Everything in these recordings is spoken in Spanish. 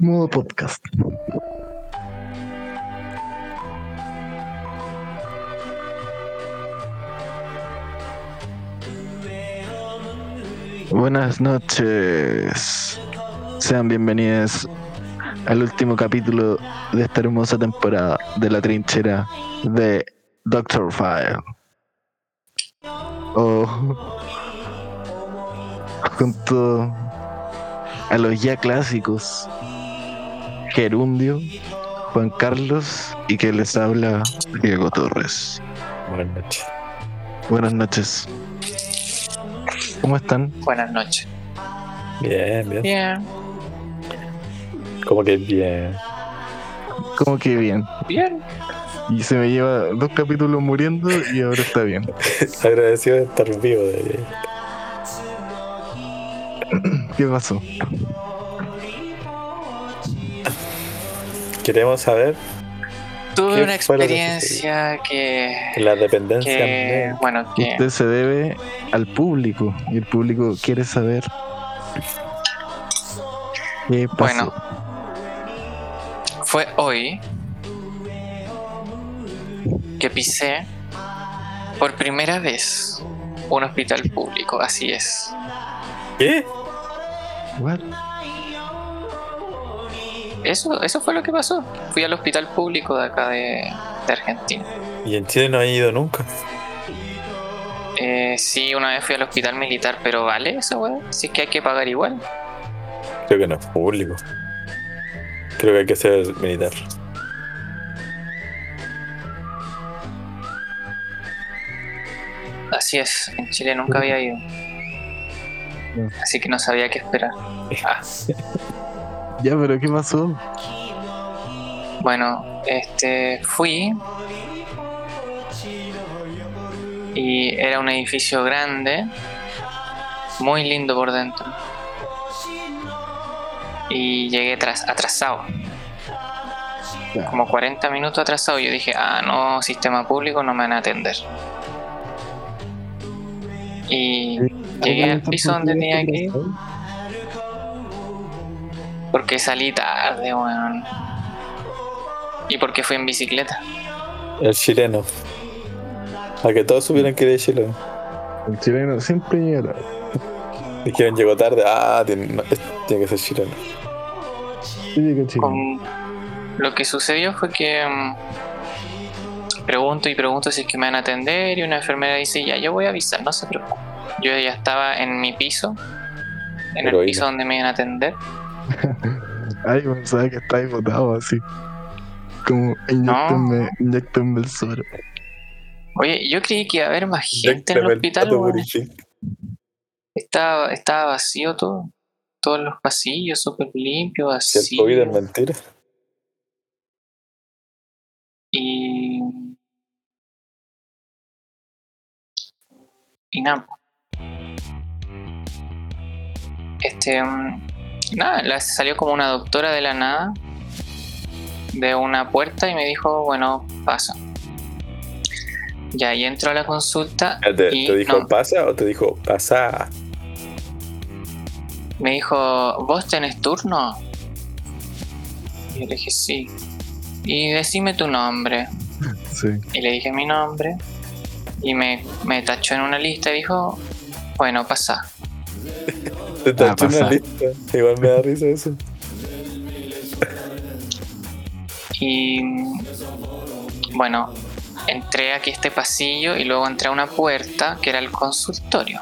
Modo podcast. Buenas noches. Sean bienvenidos al último capítulo de esta hermosa temporada de la trinchera de Doctor File. O junto a los ya clásicos Gerundio, Juan Carlos y que les habla Diego Torres. Buenas noches. Buenas noches. ¿Cómo están? Buenas noches. Bien, bien. Bien. Como que bien. ¿Cómo que bien? Bien. Y se me lleva dos capítulos muriendo y ahora está bien. Agradecido de estar vivo. De... ¿Qué pasó? Queremos saber Tuve ¿Qué una lo que experiencia que, la dependencia. que bueno, que Usted se debe al público y el público quiere saber qué pasó. Bueno. fue hoy que pisé por primera vez un hospital público, así es. ¿Qué? What? Eso, eso fue lo que pasó. Fui al hospital público de acá de, de Argentina. Y en Chile no he ido nunca. Eh, sí, una vez fui al hospital militar, pero ¿vale eso, weón? Si es que hay que pagar igual. Creo que no es público. Creo que hay que ser militar. Así es, en Chile nunca había ido. No. Así que no sabía qué esperar. Ah, Ya, pero ¿qué pasó? bueno, este fui y era un edificio grande, muy lindo por dentro. Y llegué tras, atrasado, como 40 minutos atrasado. Yo dije, ah, no, sistema público no me van a atender. Y llegué al piso donde tenía que ir porque salí tarde, weón. Y porque fui en bicicleta. El chileno. A que todos supieran que era chileno. El chileno siempre llega tarde. Dijeron llegó tarde. Ah, tiene, no, es- tiene que ser chileno. Sí, llega chileno. Con... Lo que sucedió fue que mm, pregunto y pregunto si es que me van a atender y una enfermera dice, ya, yo voy a avisar, no se preocupe. Yo ya estaba en mi piso, en el piso donde me iban a atender. Ay, pensaba que estáis botado así. Como inyectenme, inyectenme el suero. Oye, yo creí que iba a haber más gente en el hospital. Estaba, estaba vacío todo. Todos los pasillos súper limpios, así. el COVID es mentira. Y. Y nada. Este. mm, Nada, la- salió como una doctora de la nada. De una puerta y me dijo, bueno, pasa. Ya, y entro a la consulta. ¿Te, y te dijo no, pasa o te dijo pasa? me dijo, ¿vos tenés turno? Y yo le dije, sí. Y decime tu nombre. Sí. Y le dije mi nombre. Y me, me tachó en una lista y dijo, bueno, pasa. Te pasa. una lista. Igual me da risa eso. Y bueno, entré aquí a este pasillo y luego entré a una puerta que era el consultorio.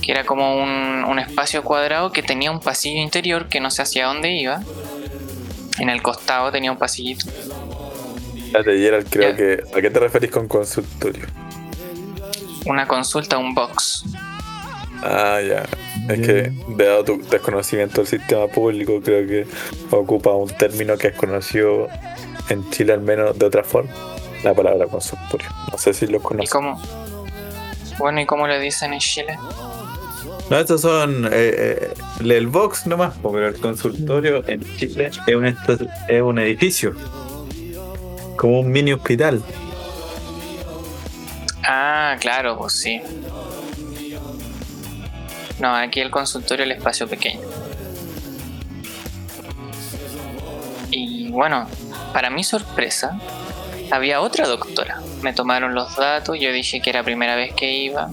Que era como un, un espacio cuadrado que tenía un pasillo interior que no sé hacia dónde iba. En el costado tenía un pasillito. Espérate, Gerald, creo Ya. que. ¿A qué te referís con consultorio? Una consulta, un box. Ah, ya. Es que, dado tu desconocimiento del sistema público, creo que ocupa un término que es conocido en Chile, al menos de otra forma. La palabra consultorio. No sé si lo ¿Y conoces. cómo? Bueno, ¿y cómo le dicen en Chile? No, estos son eh, eh, el box nomás, pero el consultorio en Chile es un, esto- es un edificio. Como un mini hospital. Ah, claro, pues sí. No, aquí el consultorio el espacio pequeño. bueno, para mi sorpresa, había otra doctora. Me tomaron los datos, yo dije que era la primera vez que iba.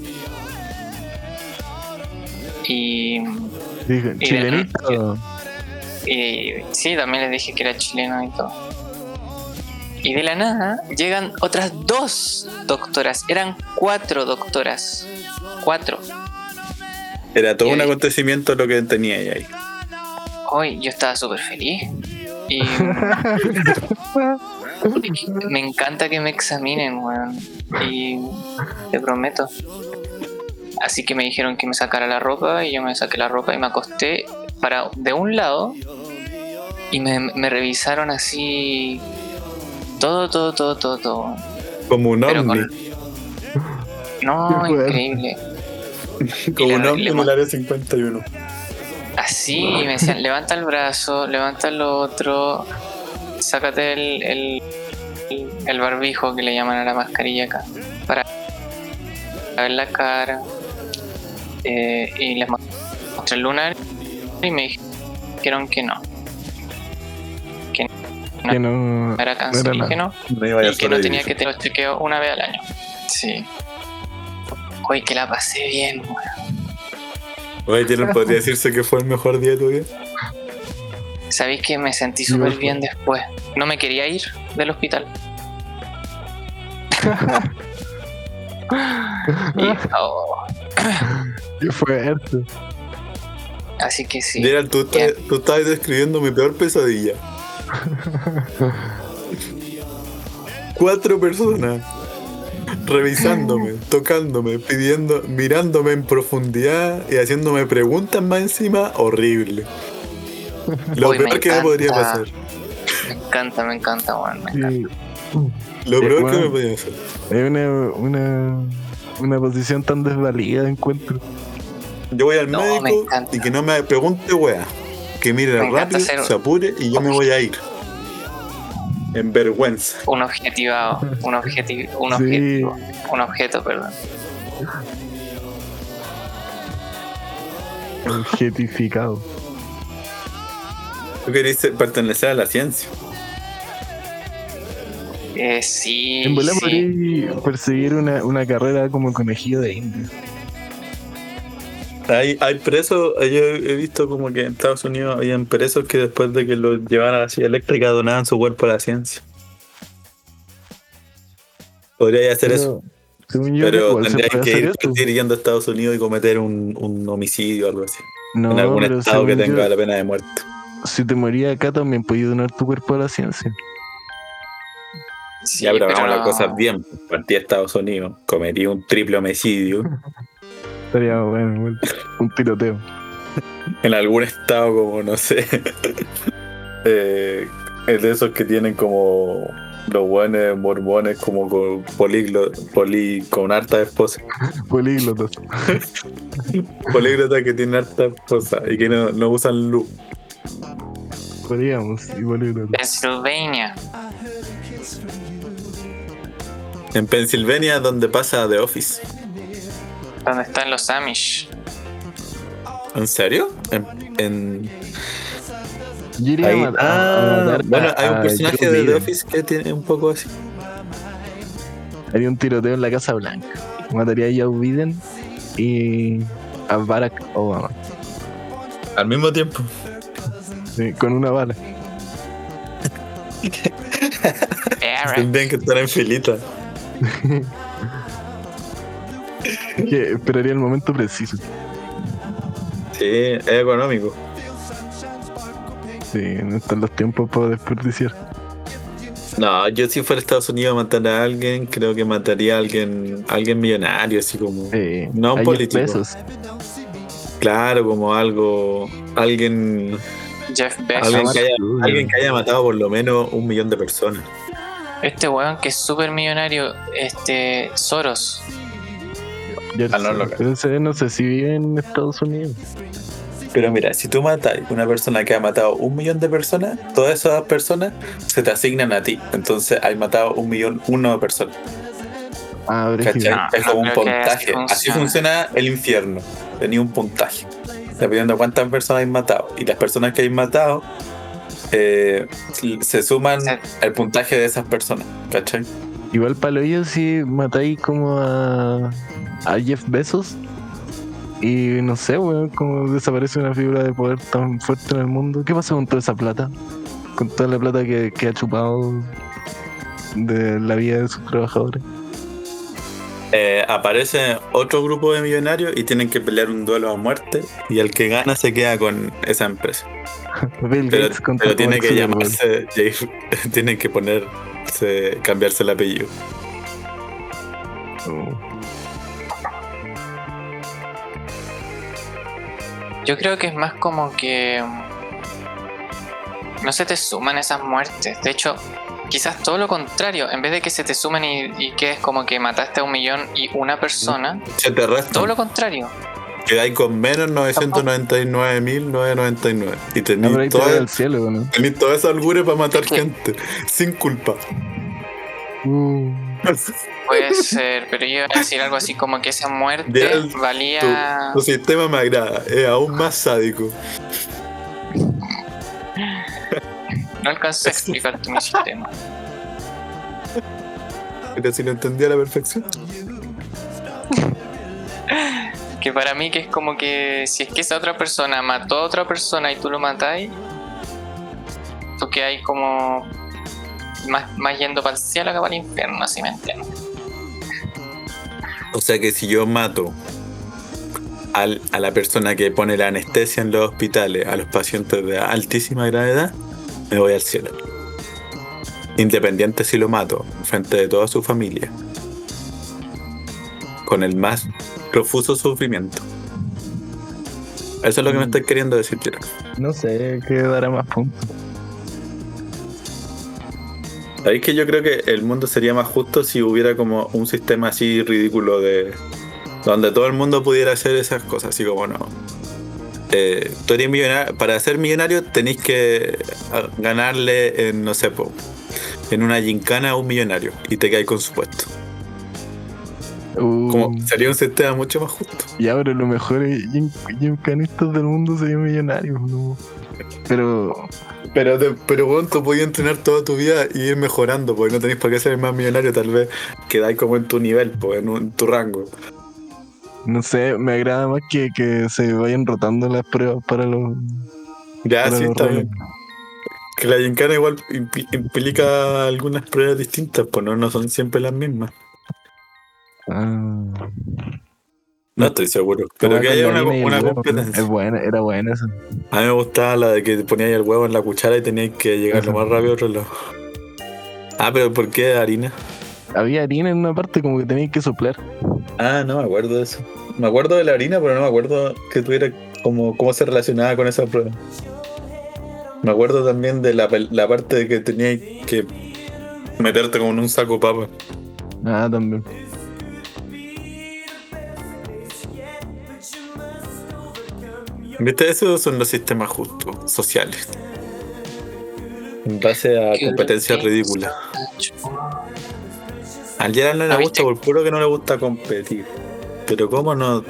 Y, Dije, Y chilenito. y sí, también les dije que era chileno y todo. Y de la nada llegan otras dos doctoras. Eran cuatro doctoras. Cuatro. Era todo Y un ahí- acontecimiento lo que tenía ella ahí. Hoy yo estaba súper feliz. Y me encanta que me examinen, weón. Y te prometo. Así que me dijeron que me sacara la ropa y yo me saqué la ropa y me acosté para de un lado y me, me revisaron así todo, todo, todo, todo, todo. Como un con... No, increíble. Como un le en el área 51. Así, me decían, levanta el brazo, levanta el otro, sácate el, el, el barbijo que le llaman a la mascarilla acá, para ver la cara. Eh, y les mostré el lunar y me dijeron que no, Que no. no era cáncer, No era y que no, No iba a y que no sobrevivir. tenía que tener los chequeos una vez al año. Sí. Hoy que la pasé bien, weón. Oye, podría decirse que fue el mejor día de tu vida. Sabéis que me sentí súper bien después. No me quería ir del hospital. Y, oh, Qué fuerte. así que sí. Gerald, tú, estás- tú estabas describiendo mi peor pesadilla. Cuatro personas revisándome, tocándome, pidiendo, mirándome en profundidad y haciéndome preguntas más encima, horrible. Lo Uy, me peor que me podría pasar. Me encanta, me encanta, weón. me encanta. Lo Sí, peor que me podría pasar. Es una, una, una posición tan desvalida encuentro. Yo voy al No, médico y que no me pregunte, wea. Que mire rápido, ser- se apure y yo me voy a ir. En vergüenza. Un objetivado, un objetivo, un Sí. objetivo, un objeto, perdón. Objetificado. Tú querés pertenecer a la ciencia. Eh, sí, En sí. perseguir una, una carrera como conejillo de India. Hay, hay presos, yo he visto como que en Estados Unidos habían presos que después de que los llevaran a la silla eléctrica donaban su cuerpo a la ciencia. Podría hacer eso, Según yo, pero igual tendrías que ir, yendo a Estados Unidos y cometer un, un homicidio o algo así. No, en algún estado que tenga yo, la pena de muerte. si te morías acá también podías donar tu cuerpo a la ciencia. Sí, ya, pero hagamos pero las cosas bien. Partí a Estados Unidos, cometí un triple homicidio Estaría bueno, igual. un tiroteo. en algún estado como, no sé, eh, es de esos que tienen como los buenos mormones como con políglo, poli, con harta esposa. Políglotas. Políglota que tienen harta esposa y que no, no usan luz. Podríamos, y políglotas. Pennsylvania. En Pensilvania donde pasa The Office. Donde están los Amish. ¿En serio? En, ahí- a ah, bueno, hay un personaje de The. Office que tiene un poco así. Haría un tiroteo en la Casa Blanca. Mataría a Joe Biden y a Barack Obama. Al mismo tiempo. sí, con una bala. Tendrían que estar en filita. Que esperaría el momento preciso. Sí, es económico. Sí, no están los tiempos para desperdiciar. No, yo si fuera a Estados Unidos a matar a alguien, creo que mataría a alguien, a alguien millonario, así como. Eh, No un político. pesos. Claro, como algo. Alguien. Jeff Bezos. Alguien Mark que, haya, Zuckerberg. alguien que haya matado por lo menos un millón de personas. Este weón que es súper millonario, este Soros. Jersey. Ah, no, sé si vive en Estados Unidos. Pero mira, si tú matas a una persona que ha matado un millón de personas, todas esas personas se te asignan a ti. Entonces hay matado un millón, uno de personas. Ah. ¿Cachai? No, es como no un puntaje. así funciona. el infierno. Tenía un puntaje. Dependiendo de cuántas personas hay matado. Y las personas que hay matado eh, se suman el puntaje de esas personas, ¿cachai? Igual para lo ello si matáis como a, a Jeff Bezos y no sé, weón, como desaparece una figura de poder tan fuerte en el mundo. ¿Qué pasa con toda esa plata? Con toda la plata que, que ha chupado de la vida de sus trabajadores. Eh, aparece otro grupo de millonarios y tienen que pelear un duelo a muerte y el que gana se queda con esa empresa. Bill Pero, Gates contra pero tiene que llamarse, tienen que cambiarse el apellido. Oh. Yo creo que es más como que no se te suman esas muertes. De hecho, quizás todo lo contrario. En vez de que se te sumen y, y que es como que mataste a un millón y una persona, Se te restan. todo lo contrario. Quedáis con menos 999.999 y No, tenéis toda- va al cielo, ¿no? tenéis toda esa holgura para matar gente sin culpa. Uh, Puede ser, pero yo iba a decir algo así como que esa muerte el- valía. Tu sistema me agrada, es aún más sádico. No alcancé a explicarte mi sistema. Pero si lo entendí a la perfección. Que para mí que es como que si es que esa otra persona mató a otra persona y tú lo matáis, tú que hay como más, más yendo para el cielo que para el infierno, así me entiendes. O sea que si yo mato al- a la persona que pone la anestesia en los hospitales a los pacientes de altísima gravedad, me voy al cielo. Independiente si lo mato, frente de toda su familia. Con el más profuso sufrimiento. Eso es lo que me estás queriendo decir, Jero. no sé, qué dará más puntos. Sabéis que yo creo que el mundo sería más justo si hubiera como un sistema así ridículo de. donde todo el mundo pudiera hacer esas cosas, así como no. Eh, tú eres millonario, para ser millonario tenéis que ah, ganarle en, no sé, po, en una gincana a un millonario y te caes con su puesto. Uh, Como, sería un sistema mucho más justo. Ya, pero los mejores gim- gimcanistas del mundo serían millonarios, ¿no? Pero Pero, te- pero bueno, tú podías entrenar toda tu vida y ir mejorando, porque no tenéis por qué ser más millonario, tal vez quedáis como en tu nivel, pues, en, un- en tu rango. no sé, me agrada más que, que se vayan rotando las pruebas para los. Ya, para sí, los está bien. Que la gincana igual impli- implica algunas pruebas distintas, pues no, no son siempre las mismas. Ah. No estoy seguro. Pero que haya una, competencia. Es buena, era buena esa. A mí me gustaba la de que poníais el huevo en la cuchara y teníais que llegar lo más rápido a otro lado. Ah, pero ¿por qué harina? Había harina en una parte como que tenías que soplar. Ah, no me acuerdo de eso. Me acuerdo de la harina, pero no me acuerdo que tuviera como cómo se relacionaba con esa prueba. Me acuerdo también de la, la parte de que teníais que meterte como en un saco papa. Ah, también. ¿Viste? Esos son los sistemas justos, sociales. En base a grotesco. ridículas. Al Gerald no le ¿No gusta por puro que no le gusta competir. Pero cómo no.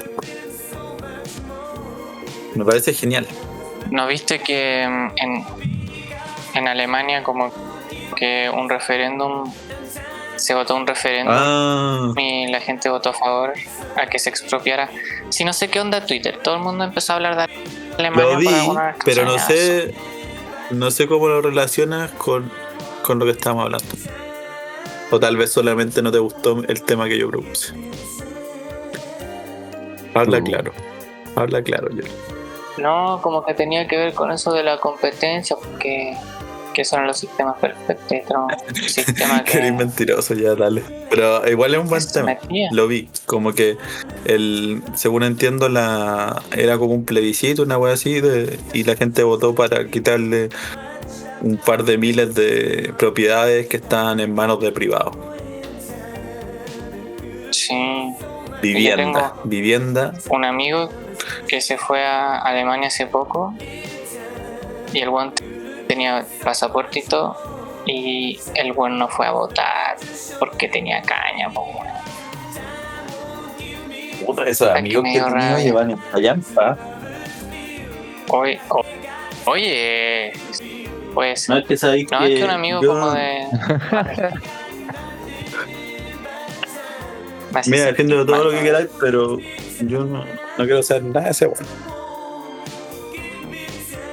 Me parece genial. ¿No viste que mm, en, en Alemania como que un referéndum, se votó un referéndum Ah, y la gente votó a favor a que se expropiara? Si no sé qué onda Twitter, todo el mundo empezó a hablar de Alemania lo vi, pero no sé. No sé cómo lo relacionas con, con lo que estábamos hablando. O tal vez solamente no te gustó el tema que yo propuse. Habla Uh. claro. Habla claro, yo. No, como que tenía que ver con eso de la competencia, porque que son los sistemas perfectos, sistema Que eres mentiroso, ya dale. Pero igual es un buen tema. metía. Lo vi, como que el, según entiendo, la era como un plebiscito, una wea así, de- y la gente votó para quitarle un par de miles de propiedades que estaban en manos de privados. Sí, Vivienda, vivienda. un amigo que se fue a Alemania hace poco y el buen tenía pasaporte y todo y el buen no fue a votar porque tenía caña, po, weón. Puta, esos amigos que raro. llevan en Payampa. Oye, o- oye, Pues. No es que sabéis No, que. es que un amigo yo- como de. Mira, defiendo todo mal. lo que queráis, pero yo no, no quiero saber nada de ese weón.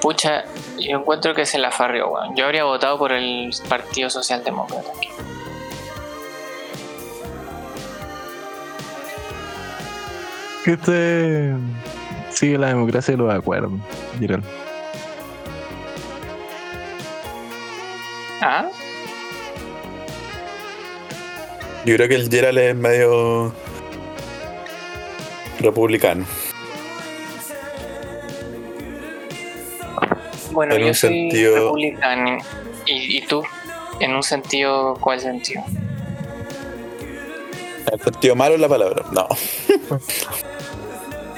Pucha, yo encuentro que se la farrió, weón. Yo habría votado por el Partido Socialdemócrata. Que este sigue la democracia y los acuerdos, Gerald. ¿Ah? Yo creo que el Gerald es medio. republicano. Bueno, En yo un soy sentido- republicano. ¿Y, ¿Y tú? ¿En un sentido, cuál sentido? En el sentido malo es la palabra, no.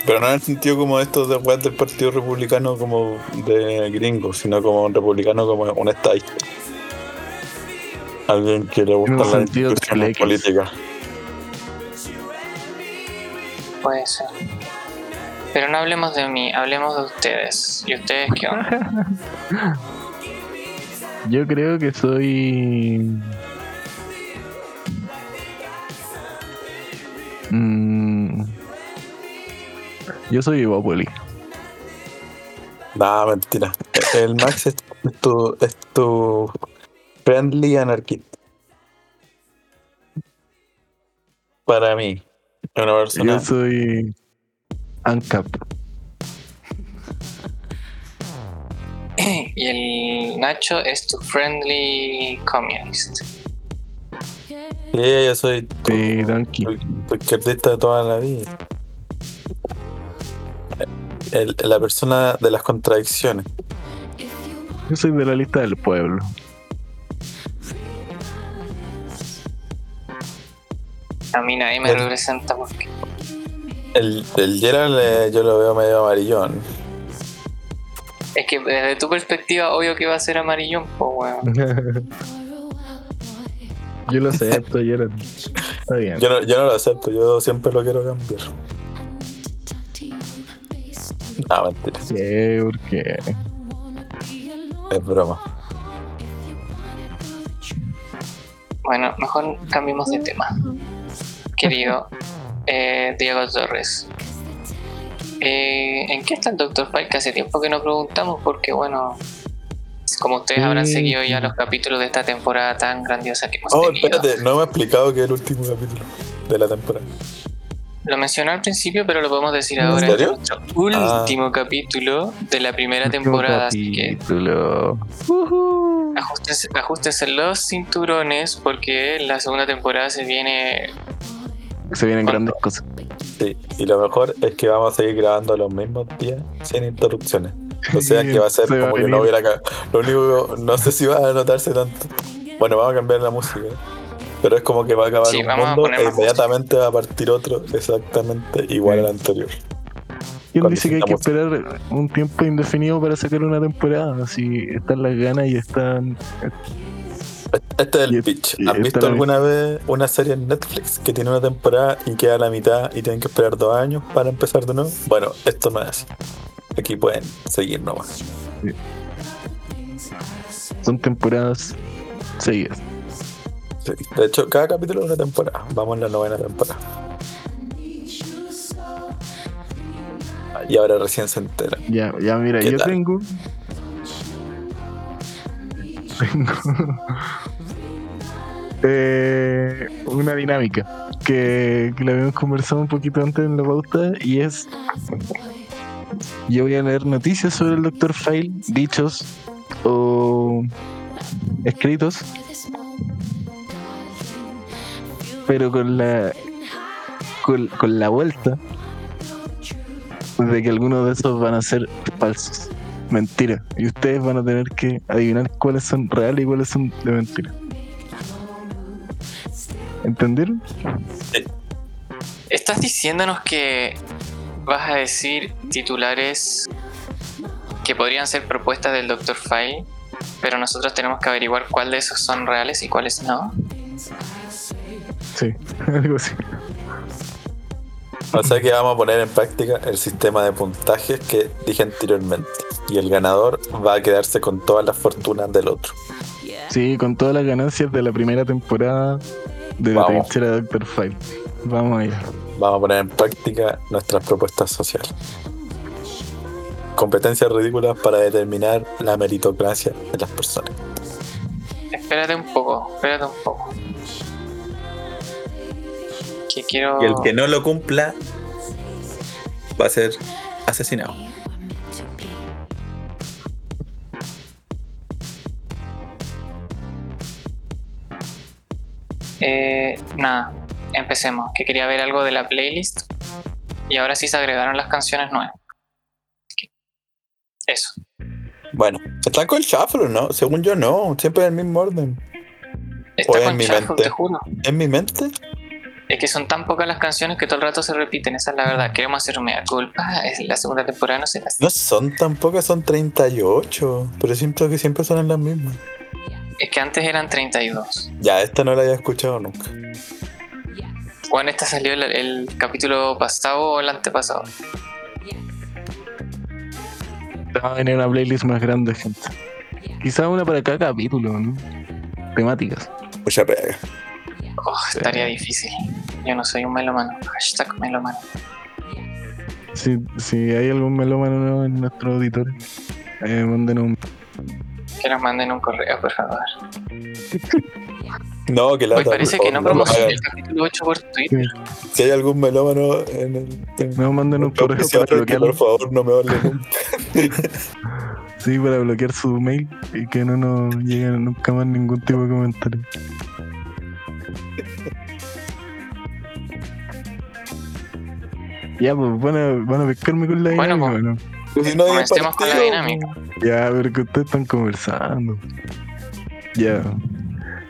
Pero no en el sentido como estos de weas del Partido Republicano como de gringo, sino como un republicano como un estadista. Alguien que le gusta la institución política. Puede ser. Pero no hablemos de mí, hablemos de ustedes. ¿Y ustedes qué onda? Yo creo que soy. Mm, Yo soy Evópoli. No, mentira. El Max es, es tu, es tu friendly anarquista. Para mí. Una persona. Yo soy. ANCAP. y el Nacho es tu friendly communist. Sí, yo soy tu, Sí, tu- tu izquierdista de toda la vida. El- la persona de las contradicciones. Yo soy de la lista del pueblo. A mí nadie me El- representa porque El, el Gerald eh, yo lo veo medio amarillón. es que desde tu perspectiva obvio que va a ser amarillón, pues weón. Yo lo acepto, Gerald. Está bien. Yo no, yo no lo acepto, yo siempre lo quiero cambiar. No, mentira, ¿Qué? ¿Por qué? es broma. Bueno, mejor cambiemos de tema. Querido eh, Diego Torres. Eh, ¿En qué está el Dr. File? Que hace tiempo que no preguntamos porque, bueno, como ustedes habrán seguido ya los capítulos de esta temporada tan grandiosa que hemos Oh, tenido. espérate, no me ha explicado que es el último capítulo de la temporada. Lo mencioné al principio, pero lo podemos decir ¿En ahora. serio? Es nuestro último capítulo de la primera temporada, así que Capítulo. Ajustes, ajustes los cinturones porque la segunda temporada se viene. Se vienen grandes cosas. Sí, y lo mejor es que vamos a seguir grabando los mismos días sin interrupciones. O sea que va a ser Se como que no hubiera acá. Lo único, no sé si va a notarse tanto. Bueno, vamos a cambiar la música. Pero es como que va a acabar Sí, un mundo e inmediatamente va a partir otro exactamente igual al anterior. ¿Quién dice que hay que esperar un tiempo indefinido para sacar una temporada? Si están las ganas y están. Este es el pitch. y ¿Han esta visto alguna vez una serie en Netflix que tiene una temporada y queda a la mitad y tienen que esperar dos años para empezar de nuevo? Bueno, esto no es así. Aquí pueden seguir nomás. Son temporadas seguidas. Sí. De hecho, cada capítulo es una temporada. Vamos en la novena temporada. Y ahora recién se entera. Ya, ya mira, ¿Qué yo tal? tengo. Tengo. eh, una dinámica que, la habíamos conversado un poquito antes en la pauta y es. Yo voy a leer noticias sobre el Dr. File, dichos o escritos, pero con la con, con la vuelta de que algunos de esos van a ser falsos. Mentira. Y ustedes van a tener que adivinar cuáles son reales y cuáles son de mentira. ¿Entendieron? Estás diciéndonos que vas a decir titulares que podrían ser propuestas del Dr. File, pero nosotros tenemos que averiguar cuál de esos son reales y cuáles no. Sí, algo así. O sea que vamos a poner en práctica el sistema de puntajes que dije anteriormente. Y el ganador va a quedarse con todas las fortunas del otro. Sí, con todas las ganancias de la primera temporada de la Vamos. trinchera de Doctor File. Vamos allá. Vamos a poner en práctica nuestras propuestas sociales. Competencias ridículas para determinar la meritocracia de las personas. Espérate un poco, espérate un poco. Que quiero. Y el que no lo cumpla va a ser asesinado. Eh, nada, empecemos. Que quería ver algo de la playlist. Y ahora sí se agregaron las canciones nuevas. Eso. Bueno, están con shuffle, ¿no? Según yo no, siempre en el mismo orden. Está O en con mi shuffle, mente. te juro. ¿En mi mente? Que son tan pocas las canciones que todo el rato se repiten, esa es la verdad. Queremos hacer mea culpa. Es la segunda temporada, no sé. No son tan pocas, son 38. Pero siento que siempre son las mismas. Es que antes eran 32. Ya, esta no la había escuchado nunca. Bueno, esta salió el, el capítulo pasado o el antepasado. Va a venir una playlist más grande, gente. Quizá una para cada capítulo, ¿no? Temáticas. Mucha pega. Oh, estaría difícil. Yo no soy un melómano. Hashtag melómano. Si, si hay algún melómano nuevo en nuestro auditorio, eh, manden un. Que nos manden un correo, por favor. No, que la Hoy parece que no promocioné el capítulo 8 por Twitter. Si hay algún melómano en el. en No, manden un correo para bloquearlo. por favor no me hable nunca. Sí, para bloquear su mail y que no nos llegue nunca más ningún tipo de comentario. Ya, pues van a, van a pescarme con la Bueno, dinámica, pues. Pero si no con la dinámica. Ya, pero que ustedes están conversando. Ya.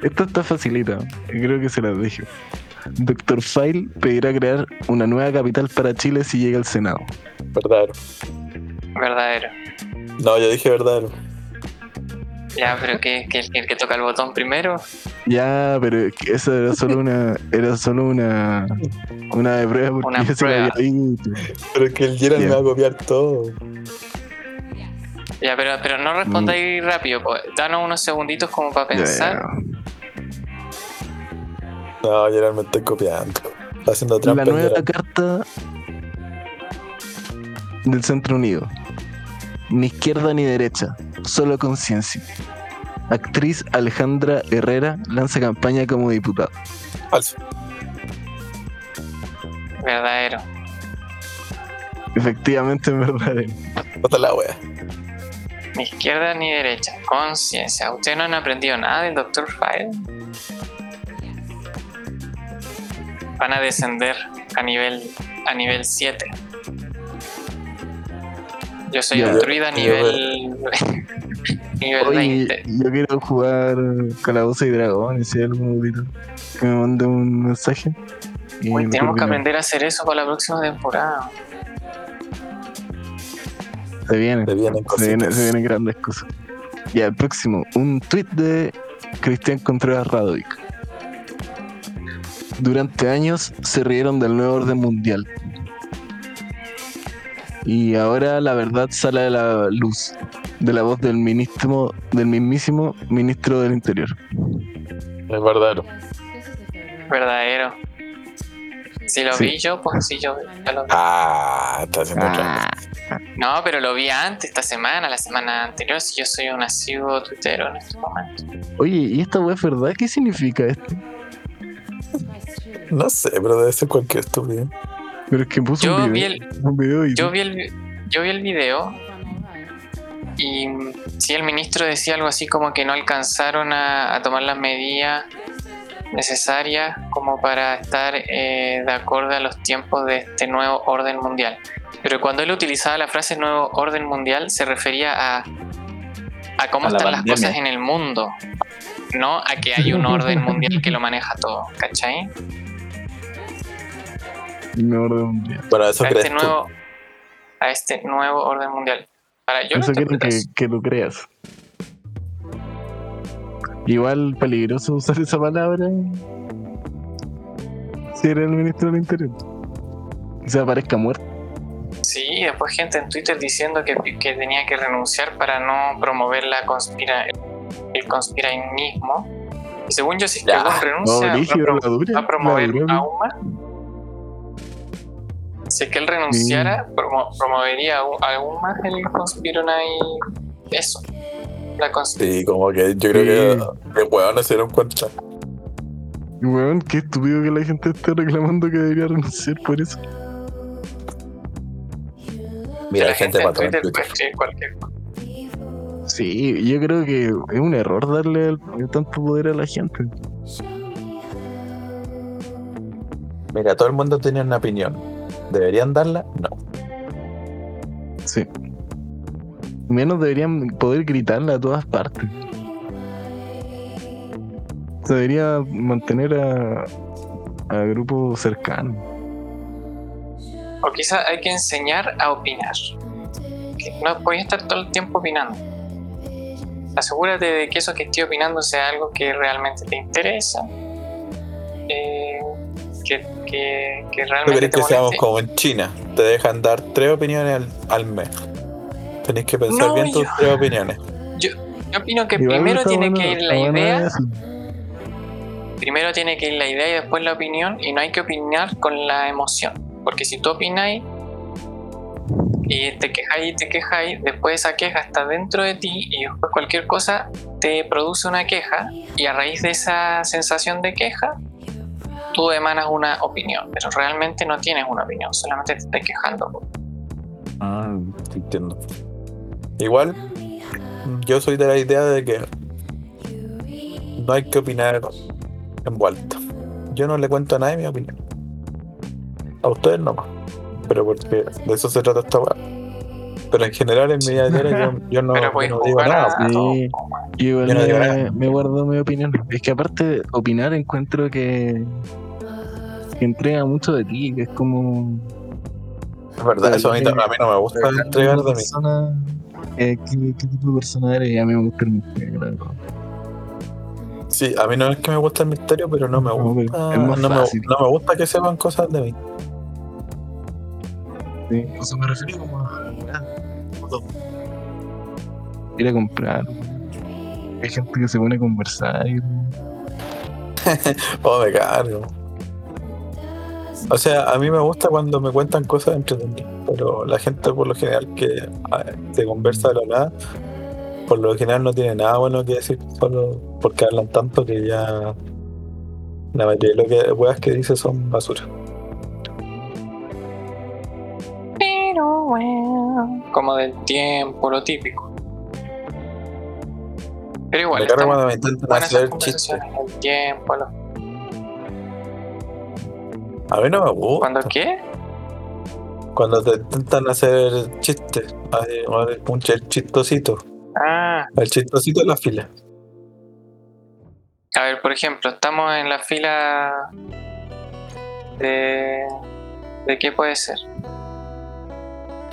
Esto está facilita. Creo que se las dije. Doctor File pedirá crear una nueva capital para Chile si llega al Senado. Verdadero. Verdadero. No, yo dije verdadero. Ya, pero que, que el que toca el botón primero. Ya, pero es que esa era solo una. Era solo una. Una de prueba porque Una ya se la prueba. había dicho. Pero es que el Gerald Ya. me va a copiar todo. Ya, pero, pero no respondáis rápido. pues. Danos unos segunditos como para Ya, pensar. No, Gerald me estoy copiando. Está haciendo trampa. La nueva carta del Centro Unido. Ni izquierda ni derecha, solo conciencia. Actriz Alejandra Herrera lanza campaña como diputada. Falso. Verdadero. Efectivamente, en verdad. eh. Bota la wea. Ni izquierda ni derecha. Conciencia. ¿Ustedes no han aprendido nada del Dr. File? Van a descender a nivel a nivel 7. Yo soy un druida nivel nivel Oye, 20. yo quiero jugar Calabozos y Dragones. Si hay algún auditor que me mande un mensaje. Y Uy, tenemos que aprender a hacer eso para la próxima temporada. Se viene. Se vienen Se, cositas. viene- se vienen grandes cosas. Ya, el próximo. Un tweet de Cristian Contreras Radovic. Durante años se rieron del nuevo orden mundial. Y ahora la verdad sale a la luz de la voz del ministro, del mismísimo ministro del Interior. Es verdadero. Verdadero. Si lo Sí. vi yo, pues sí, yo ya lo vi. Ah, está haciendo trampa. No, pero lo vi antes, esta semana, la semana anterior. Si yo soy un asiduo tuitero en este momento. Oye, ¿y esta weá es verdad? ¿Qué significa esto? No sé, pero debe ser cualquier estúpido. Pero es que puso Yo un vi video. el- un video y Yo vi el, vi- yo vi el video y sí, el ministro decía algo así como que no alcanzaron a, a tomar las medidas necesarias como para estar eh, de acuerdo a los tiempos de este nuevo orden mundial. Pero cuando él utilizaba la frase nuevo orden mundial se refería a, a cómo A la están las cosas en el mundo, no a que hay un orden mundial que lo maneja todo, ¿cachai? Orden mundial. Eso a crees este tú. nuevo a este nuevo orden mundial. Para yo Eso quieren interpreto que, que tú creas. Igual peligroso usar esa palabra si eres el ministro del Interior. Se aparezca muerto. Sí, después gente en Twitter diciendo que, que tenía que renunciar para no promover la conspira el conspiranismo. Y según yo, si es que renuncia, No, va, a la pro- dura, va a promover aún más. Si es que él renunciara, promo- promovería aún, aún más el conspirona y eso. La cons- Sí, como que yo creo que, que weón no se dieron cuenta. Weón, qué estúpido que la gente esté reclamando que debería renunciar por eso. Mira, la gente en Twitter Twitter. cualquier cosa. Sí, yo creo que es un error darle el- tanto poder a la gente. Mira, todo el mundo tiene una opinión. ¿Deberían darla? No. Sí. Menos deberían poder gritarla a todas partes. Se debería mantener a, a grupos cercanos. O quizás hay que enseñar a opinar. Que no podéis estar todo el tiempo opinando. Asegúrate de que eso que estés opinando sea algo que realmente te interesa. eh, que, que, que ¿Tú realmente que seamos como en China? Te dejan dar tres opiniones al, al mes. Tenés que pensar No, bien tus yo- tres opiniones. Yo opino que Igual primero tiene bueno- que ir la idea, primero tiene que ir la idea y después la opinión, y no hay que opinar con la emoción. Porque si tú opináis y te quejáis y te quejáis, después esa queja está dentro de ti y después cualquier cosa te produce una queja y a raíz de esa sensación de queja tú emanas una opinión, pero realmente no tienes una opinión, solamente te estás quejando. Ah, entiendo. Igual, yo soy de la idea de que no hay que opinar en vuelta. Yo no le cuento a nadie mi opinión. A ustedes nomás. Pero porque de eso se trata esta weá. Pero en general en mi vida diaria yo, yo no, yo no digo nada. sí. Yo igual Yo no digo me, nada. me guardo mi opinión. Es que aparte de opinar encuentro que, que entrega mucho de ti, que es como... Es verdad, eso a mí, a mí no me gusta entregar de mí. persona, eh, ¿qué, qué tipo de persona eres? Y a mí me gusta el misterio, la verdad. Sí, a mí no es que me gusta el misterio, pero no me gusta. es más no, me, no me gusta que sepan cosas de mí. Sí. O sea, me refiero como a ir a comprar. Hay gente que se pone a conversar y Oh, me cargo. O sea, a mí me gusta cuando me cuentan cosas entretenidas, pero la gente por lo general que ah, se conversa de la nada, por lo general no tiene nada bueno que decir, solo porque hablan tanto que ya la mayoría de lo que weas que dice son basura. Pero bueno, como del tiempo, lo típico. Pero igual, me cuando me intentan hacer chistes. el tiempo, lo- A mí no me gusta. ¿Cuándo qué? Cuando te intentan hacer chistes, un ch- chistosito. Ah, El chistosito en la fila. a ver, por ejemplo, estamos en la fila de... ¿De qué puede ser?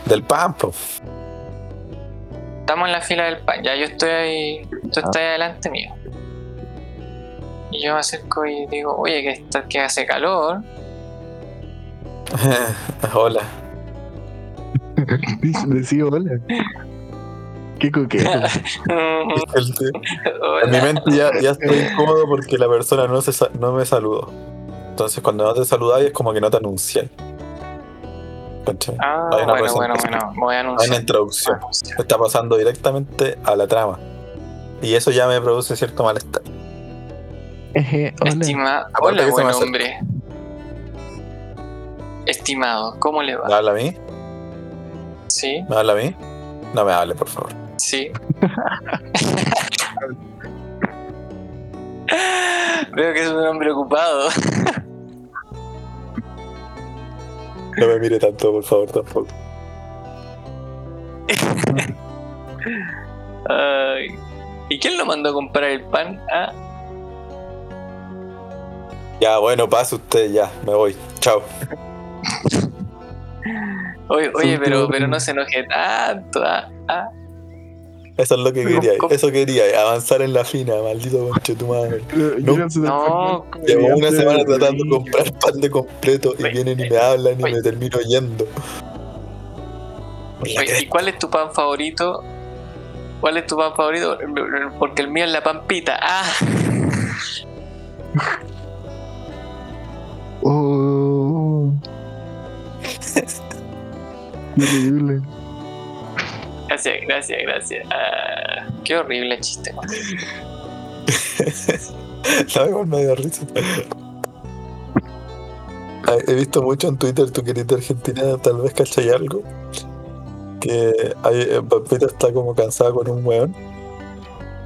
Del pampo. Estamos en la fila del pan, ya yo estoy ahí, tú estás ahí adelante mío. Y yo me acerco y digo, oye, que, está, que hace calor. Hola. Decía hola. Qué coqueto. En mi mente ya, ya estoy incómodo porque la persona no, se, no me saludó. Entonces cuando no te saludáis es como que no te anunciáis. Ah, Hay una bueno, bueno, bueno, voy a Hay una anunciar. introducción. Anunciar. Está pasando directamente a la trama. Y eso ya me produce cierto malestar. Eje, hola. Estima- Hola, buen hombre. Estimado, ¿cómo le ¿Me va? habla a mí? Sí, ¿Me habla a mí? No me hable, por favor. sí. Veo que es un hombre ocupado. No me mire tanto, por favor, tampoco. Ay. ¿Y quién lo mandó a comprar el pan? Ah, Ya, bueno, pase usted, ya, me voy. Chao. Oye, pero, pero no se enoje tanto. Ah, ah. Eso es lo que quería. ¿cómo? Eso quería, avanzar en la fina, maldito conche tu madre. Yo no No, Llevo una semana tratando de comprar pan de completo y Oye, vienen y me hablan y oye. me termino yendo. Oye, ¿Y cuál es tu pan favorito? ¿Cuál es tu pan favorito? Porque el mío es la pampita. ¡Ah! Oh. Increíble. Gracias, gracias, gracias. Ah, qué horrible chiste. man. La igual me dio risa. Ah, He visto mucho en Twitter, tu querida Argentina, tal vez cachai algo. Que hay, eh, Pampita está como cansada con un weón.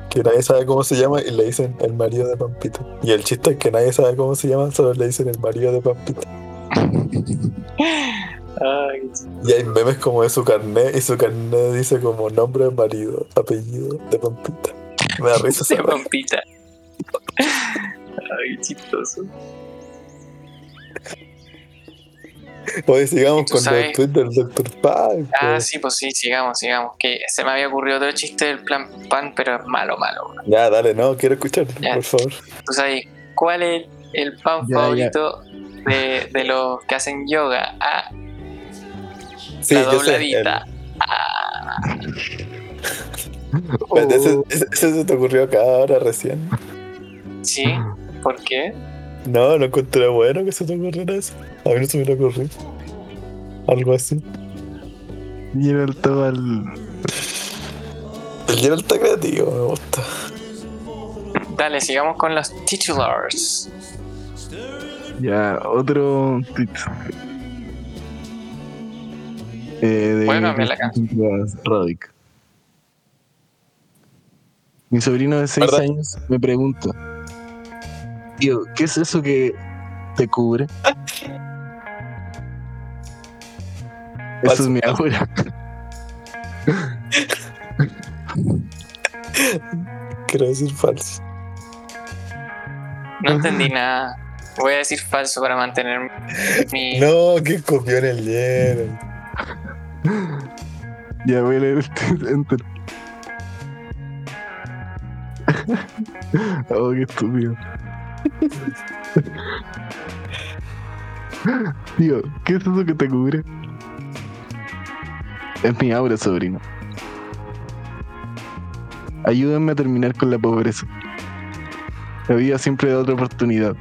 Que nadie sabe cómo se llama y le dicen el marido de Pampita. Y el chiste es que nadie sabe cómo se llama, solo le dicen el marido de Pampita. Ay, Y hay memes como de su carnet y su carnet dice como nombre de marido, apellido de Pampita. Me da risa esa de pampita. Ay, chistoso. Oye, sigamos ¿Tú con sabes? los tweets del Dr. Pie. Ah, pues. sí, pues sí, sigamos, sigamos. Que se me había ocurrido otro chiste del plan pan, pero es malo, malo. bro. Ya, dale, no, quiero escucharlo, Ya. por favor. ¿Tú sabes cuál es el pan Ya, favorito De, de los que hacen yoga? Ah, Sí, la yo sé. dobladita. el- Ah, Oh. ese- ese se te ocurrió acá ahora recién. sí, ¿por qué? No, no encontré bueno que se te ocurriera eso. A mí no se me lo ocurrió. Algo así. Y era el todo al. El Geralt está creativo, me gusta. Dale, sigamos con los titulars. Ya, otro tweet. Eh, de cambiar la canción. Radic. Mi sobrino de 6 ¿Verdad? años me pregunta: Tío, ¿qué es eso que te cubre? Eso es mi aura. Quiero decir falso. No entendí nada. Voy a decir falso para mantener mi. No, que copió en el Geralt. Ya voy a leer el tweet entero. oh, qué estúpido. Tío, ¿qué es eso que te cubre? Es mi aura, sobrino. Ayúdenme a terminar con la pobreza. La vida siempre da otra oportunidad.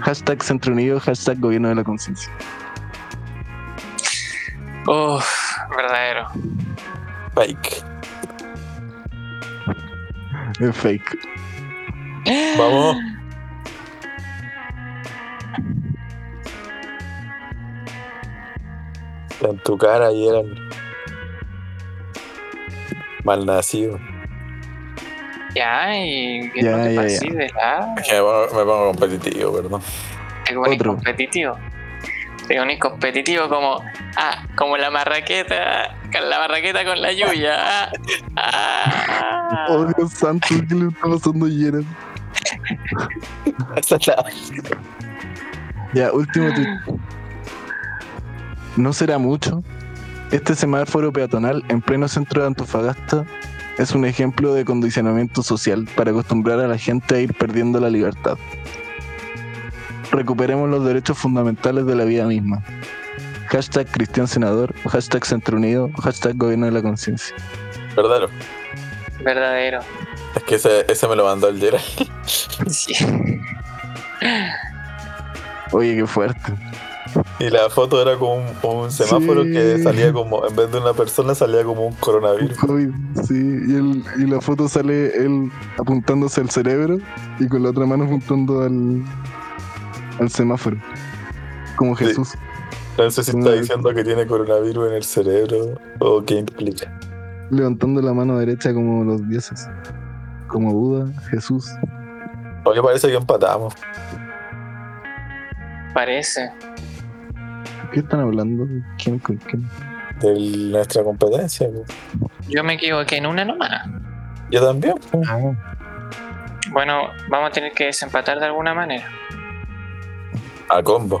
Hashtag Centro Unido, hashtag Gobierno de la Conciencia. Uf, verdadero. Fake. Es fake. Vamos. En tu cara y eran mal nacido. Ya, y que Ya, no te ya, pases ya. de la. Es que me pongo, me pongo competitivo, perdón. Te pones competitivo. Te pones competitivo como. Ah, como la marraqueta. Con la marraqueta con la lluvia. Ah, ah. Oh, Dios santo, ¿qué le está pasando a Ya, último tweet. No será mucho. Este semáforo peatonal en pleno centro de Antofagasta es un ejemplo de condicionamiento social para acostumbrar a la gente a ir perdiendo la libertad. Recuperemos los derechos fundamentales de la vida misma. Hashtag Cristian Senador, hashtag Centro Unido, hashtag Gobierno de la Conciencia. Verdadero. Verdadero. Es que ese, ese me lo mandó el Geralt. Sí. Oye, qué fuerte. Y la foto era como un, un semáforo Sí. que salía como, en vez de una persona, salía como un coronavirus. COVID, sí, y, el- y la foto sale él apuntándose al cerebro y con la otra mano apuntando al, al semáforo. Como Sí. No sé si está diciendo que tiene coronavirus en el cerebro o qué implica. Levantando la mano derecha como los dioses. Como Buda, Jesús. Oye, parece que empatamos. Parece. ¿Qué están hablando? ¿Quién con quién? De nuestra competencia. po. Yo me equivoqué en una nomás. Yo también. po. Bueno, vamos a tener que desempatar de alguna manera. A combo.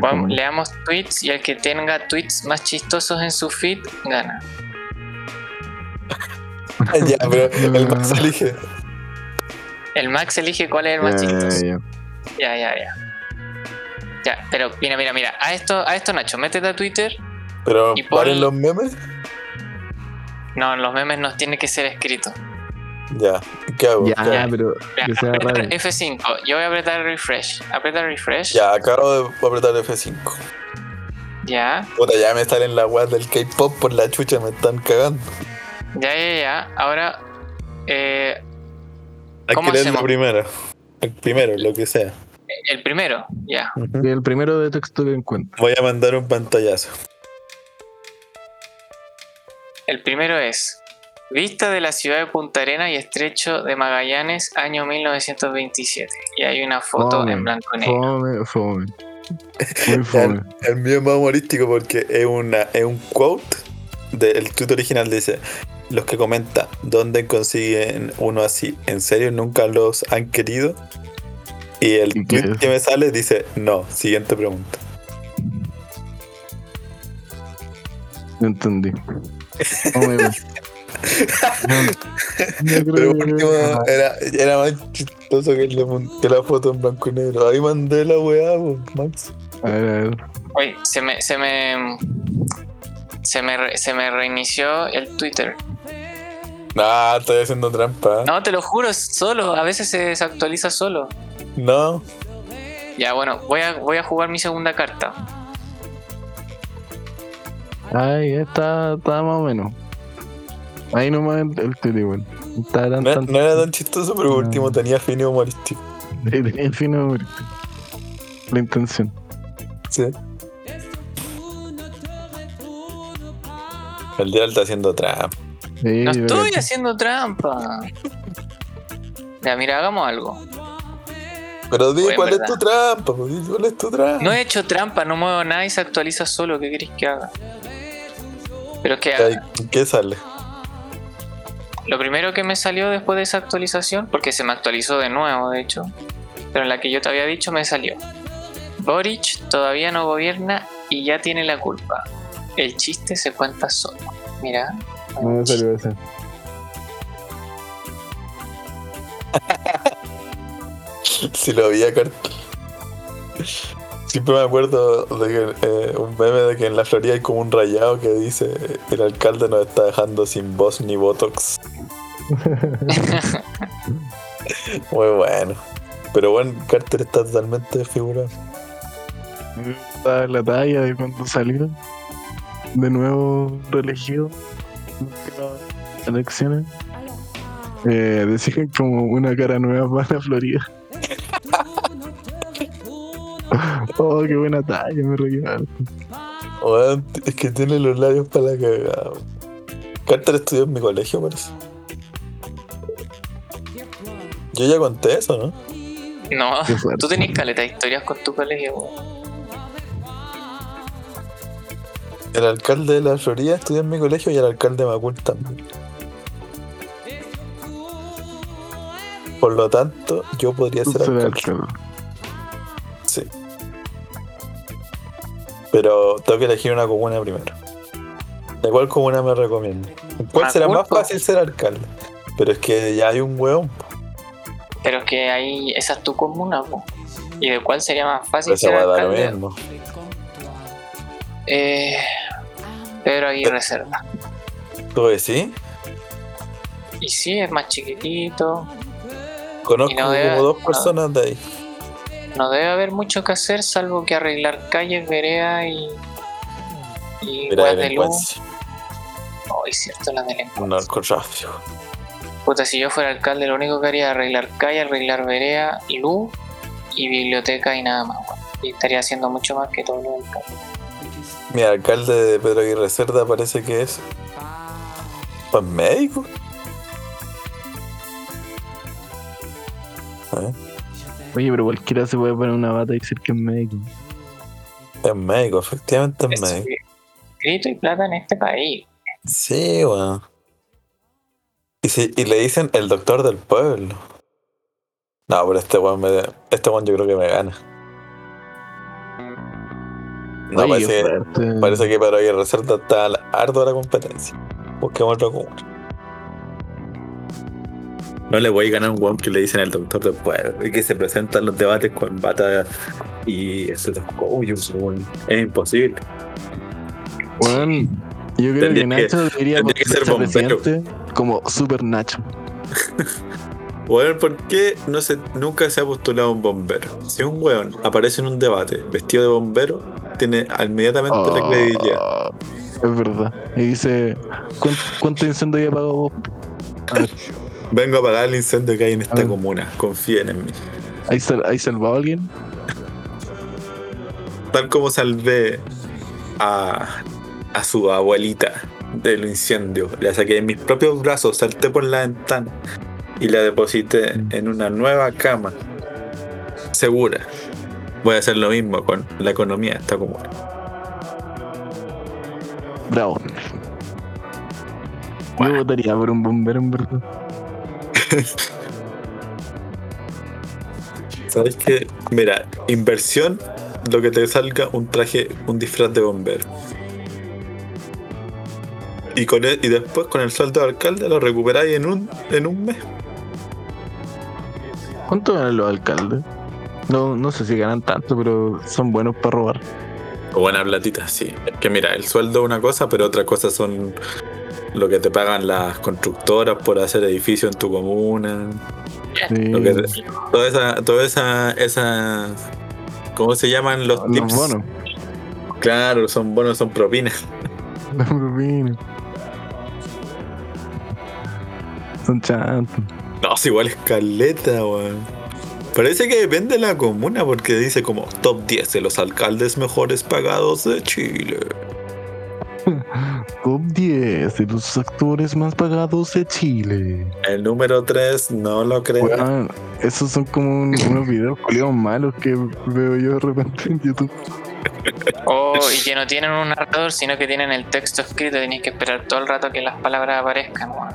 Vamos, leamos tweets y el que tenga tweets más chistosos en su feed gana. ya, pero el Max elige. El Max elige cuál es el más chistoso. ya. Ya, ya, ya. Ya, pero mira, mira, mira. A esto, a esto Nacho, métete a Twitter. Pero ¿valen los memes? No, los memes no tienen que ser escritos. Ya. ¿Qué hago? Ya, ¿Qué hago? pero Ya, que sea apretar raro. F5. Yo voy a apretar refresh. Aprieta refresh. Ya, acabo de apretar F5. Ya, Puta, ya me salen las weas del K-pop por la chucha, me están cagando. ya, ya, ya. Ahora, eh, Hay ¿Cómo que leer hacemos? lo primero. El primero, lo que sea. el primero. Ya. El primero de texto que encuentro. Voy a mandar un pantallazo. El primero es Vista de la ciudad de Punta Arena y Estrecho de Magallanes, año 1927. Y hay una foto Fome, en blanco y negro. Fome, fome. Muy fome. El, el mío es más humorístico porque es, una, es un quote del tweet original. Dice: Los que comentan, ¿dónde consiguen uno así? ¿En serio nunca los han querido? Y el ¿Y qué tweet que me sale dice: No, siguiente pregunta. No entendí. No, Pero por último, era, era más chistoso que, la- que la foto en blanco y negro. Ahí mandé la weá, Max. A ver, a ver. Oye, se me, se me, se me, se me reinició el Twitter. Nah, estoy haciendo trampa. No, te lo juro, es solo. A veces se desactualiza solo. No. Ya, bueno, voy a, voy a jugar mi segunda carta. Ahí está, está más o menos. Ahí nomás el, el tan, No, era tan chistoso, pero por último tenía fin y humorístico. el fino humor. La intención. Sí. El dial está haciendo trampa. Sí, No estoy haciendo trampa. Ya, mira, hagamos algo. Pero di cuál es tu trampa, pues, cuál es tu trampa. No he hecho trampa, no muevo nada y se actualiza solo. ¿Qué queréis que haga? Pero es que ¿Qué sale? Lo primero que me salió después de esa actualización, porque se me actualizó de nuevo, de hecho, pero en la que yo te había dicho me salió. Boric todavía no gobierna y ya tiene la culpa. El chiste se cuenta solo. Mira. No me salió ese. Si lo había cartel. Siempre me acuerdo de que eh, un meme de que en la Florida hay como un rayado que dice el alcalde nos está dejando sin voz ni botox. Muy bueno. Pero bueno, Carter está totalmente desfigurado. Está la talla de cuando salió. De nuevo reelegido. Elecciones. Eh, decían como una cara nueva para Florida. Oh, qué buena talla, me reí es que tiene los labios para la cagada. Carter estudió en mi colegio, parece. Yo ya conté eso, ¿no? No, tú tenés caleta de historias con tu colegio. El alcalde de la Florida estudió en mi colegio y el alcalde de Macul también. Por lo tanto, yo podría ser alcalde. alcalde. Sí. Pero tengo que elegir una comuna primero. ¿De cuál comuna me recomiendo? ¿Cuál será más fácil ser alcalde? Pero es que ya hay un hueón. Pero es que ahí, esa es tu comuna, po. ¿Y de cuál sería más fácil ser alcalde? mismo. Eh, Pedro Aguirre Cerda. ¿Tú decís? Y sí, es más chiquitito. Conozco Y no debe- como dos no. personas de ahí. No debe haber mucho que hacer salvo que arreglar calles, veredas y. Y weas de luz. Oh, es cierto, la delincuencia. narcotráfico. Puta, si yo fuera alcalde, lo único que haría es arreglar calle, arreglar vereda luz y biblioteca y nada más. Y estaría haciendo mucho más que todo alcalde. Mi alcalde de Pedro Aguirre Cerda parece que es. Pues médico. ¿Eh? Oye, pero cualquiera se puede poner una bata y decir que es médico. Es médico, efectivamente es Es médico. grito y plata en este país. Sí, weón. Y, si, y le dicen el doctor del pueblo. No, pero este weón me, este weón yo creo que me gana. No, Oye, parece, parece que para Aguirre Cerda está al- arduo la competencia. Busquemos otro comuna. No le voy a ganar a un weón que le dicen al doctor después y que se presentan los debates con bata y weón. Es imposible. Weón, yo creo Tendría que que- Nacho debería tendría que ser bombero. presidente como Super Nacho. Weón, ¿por qué no se, nunca se ha postulado un bombero? Si un weón aparece en un debate vestido de bombero, tiene inmediatamente la Oh, credibilidad. es verdad. Y dice, ¿cuánto, cuánto incendio ya pagado vos? Vengo a apagar el incendio que hay en esta comuna. Confíen en mí. ¿hay, sal- ¿hay salvado a alguien? Tal como salvé a, a su abuelita del incendio. La saqué en mis propios brazos, salté por la ventana y la deposité en una nueva cama. Segura. Voy a hacer lo mismo con la economía de esta comuna. Bravo. Yo votaría por un bombero en verdad. ¿Sabes qué? Mira, inversión, lo que te salga un traje, un disfraz de bombero. Y, con el- y después con el sueldo de alcalde lo recuperáis en un, en un mes. ¿Cuánto ganan los alcaldes? No, no sé si ganan tanto, pero son buenos para robar. Buena platita, sí. Es que mira, el sueldo es una cosa, pero otra cosa son lo que te pagan las constructoras por hacer edificios en tu comuna. Sí. Lo que te- toda esa, toda esa, esa, ¿cómo se llaman los Los tips? bonos. Claro, son bonos, son propinas. Los propinas. Son chantos. No, si igual es caleta, weón. Parece que depende de la comuna porque dice como top 10 de los alcaldes mejores pagados de Chile. Top 10 de los actores más pagados de Chile. El número 3 no lo creo. Esos son como un- unos videos culiados malos que veo yo de repente en YouTube. Oh, y que no tienen un narrador, sino que tienen el texto escrito. Tenéis que esperar todo el rato que las palabras aparezcan. weón.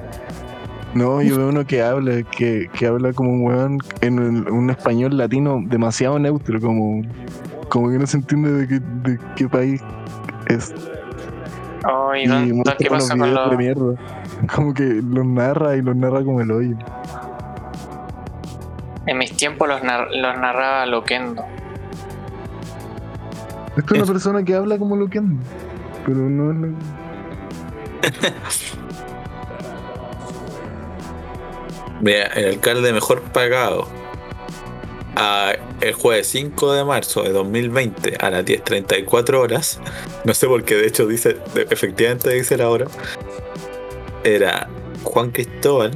No, yo veo uno que habla, que, que habla como un weón en un, un español latino demasiado neutro, como, como que no se entiende de qué, de qué país es. Oh, ¿y Y dónde- muestra qué unos pasó con videos los.? de mierda. Como que los narra y los narra como el hoyo. En mis tiempos los, nar- los narraba Loquendo. Es que una Es- persona que habla como lo que anda. Pero no es lo- Mira, el alcalde mejor pagado a el jueves 5 de marzo de 2020 a las 10.34 horas, no sé por qué de hecho dice, efectivamente dice la hora, era Juan Cristóbal,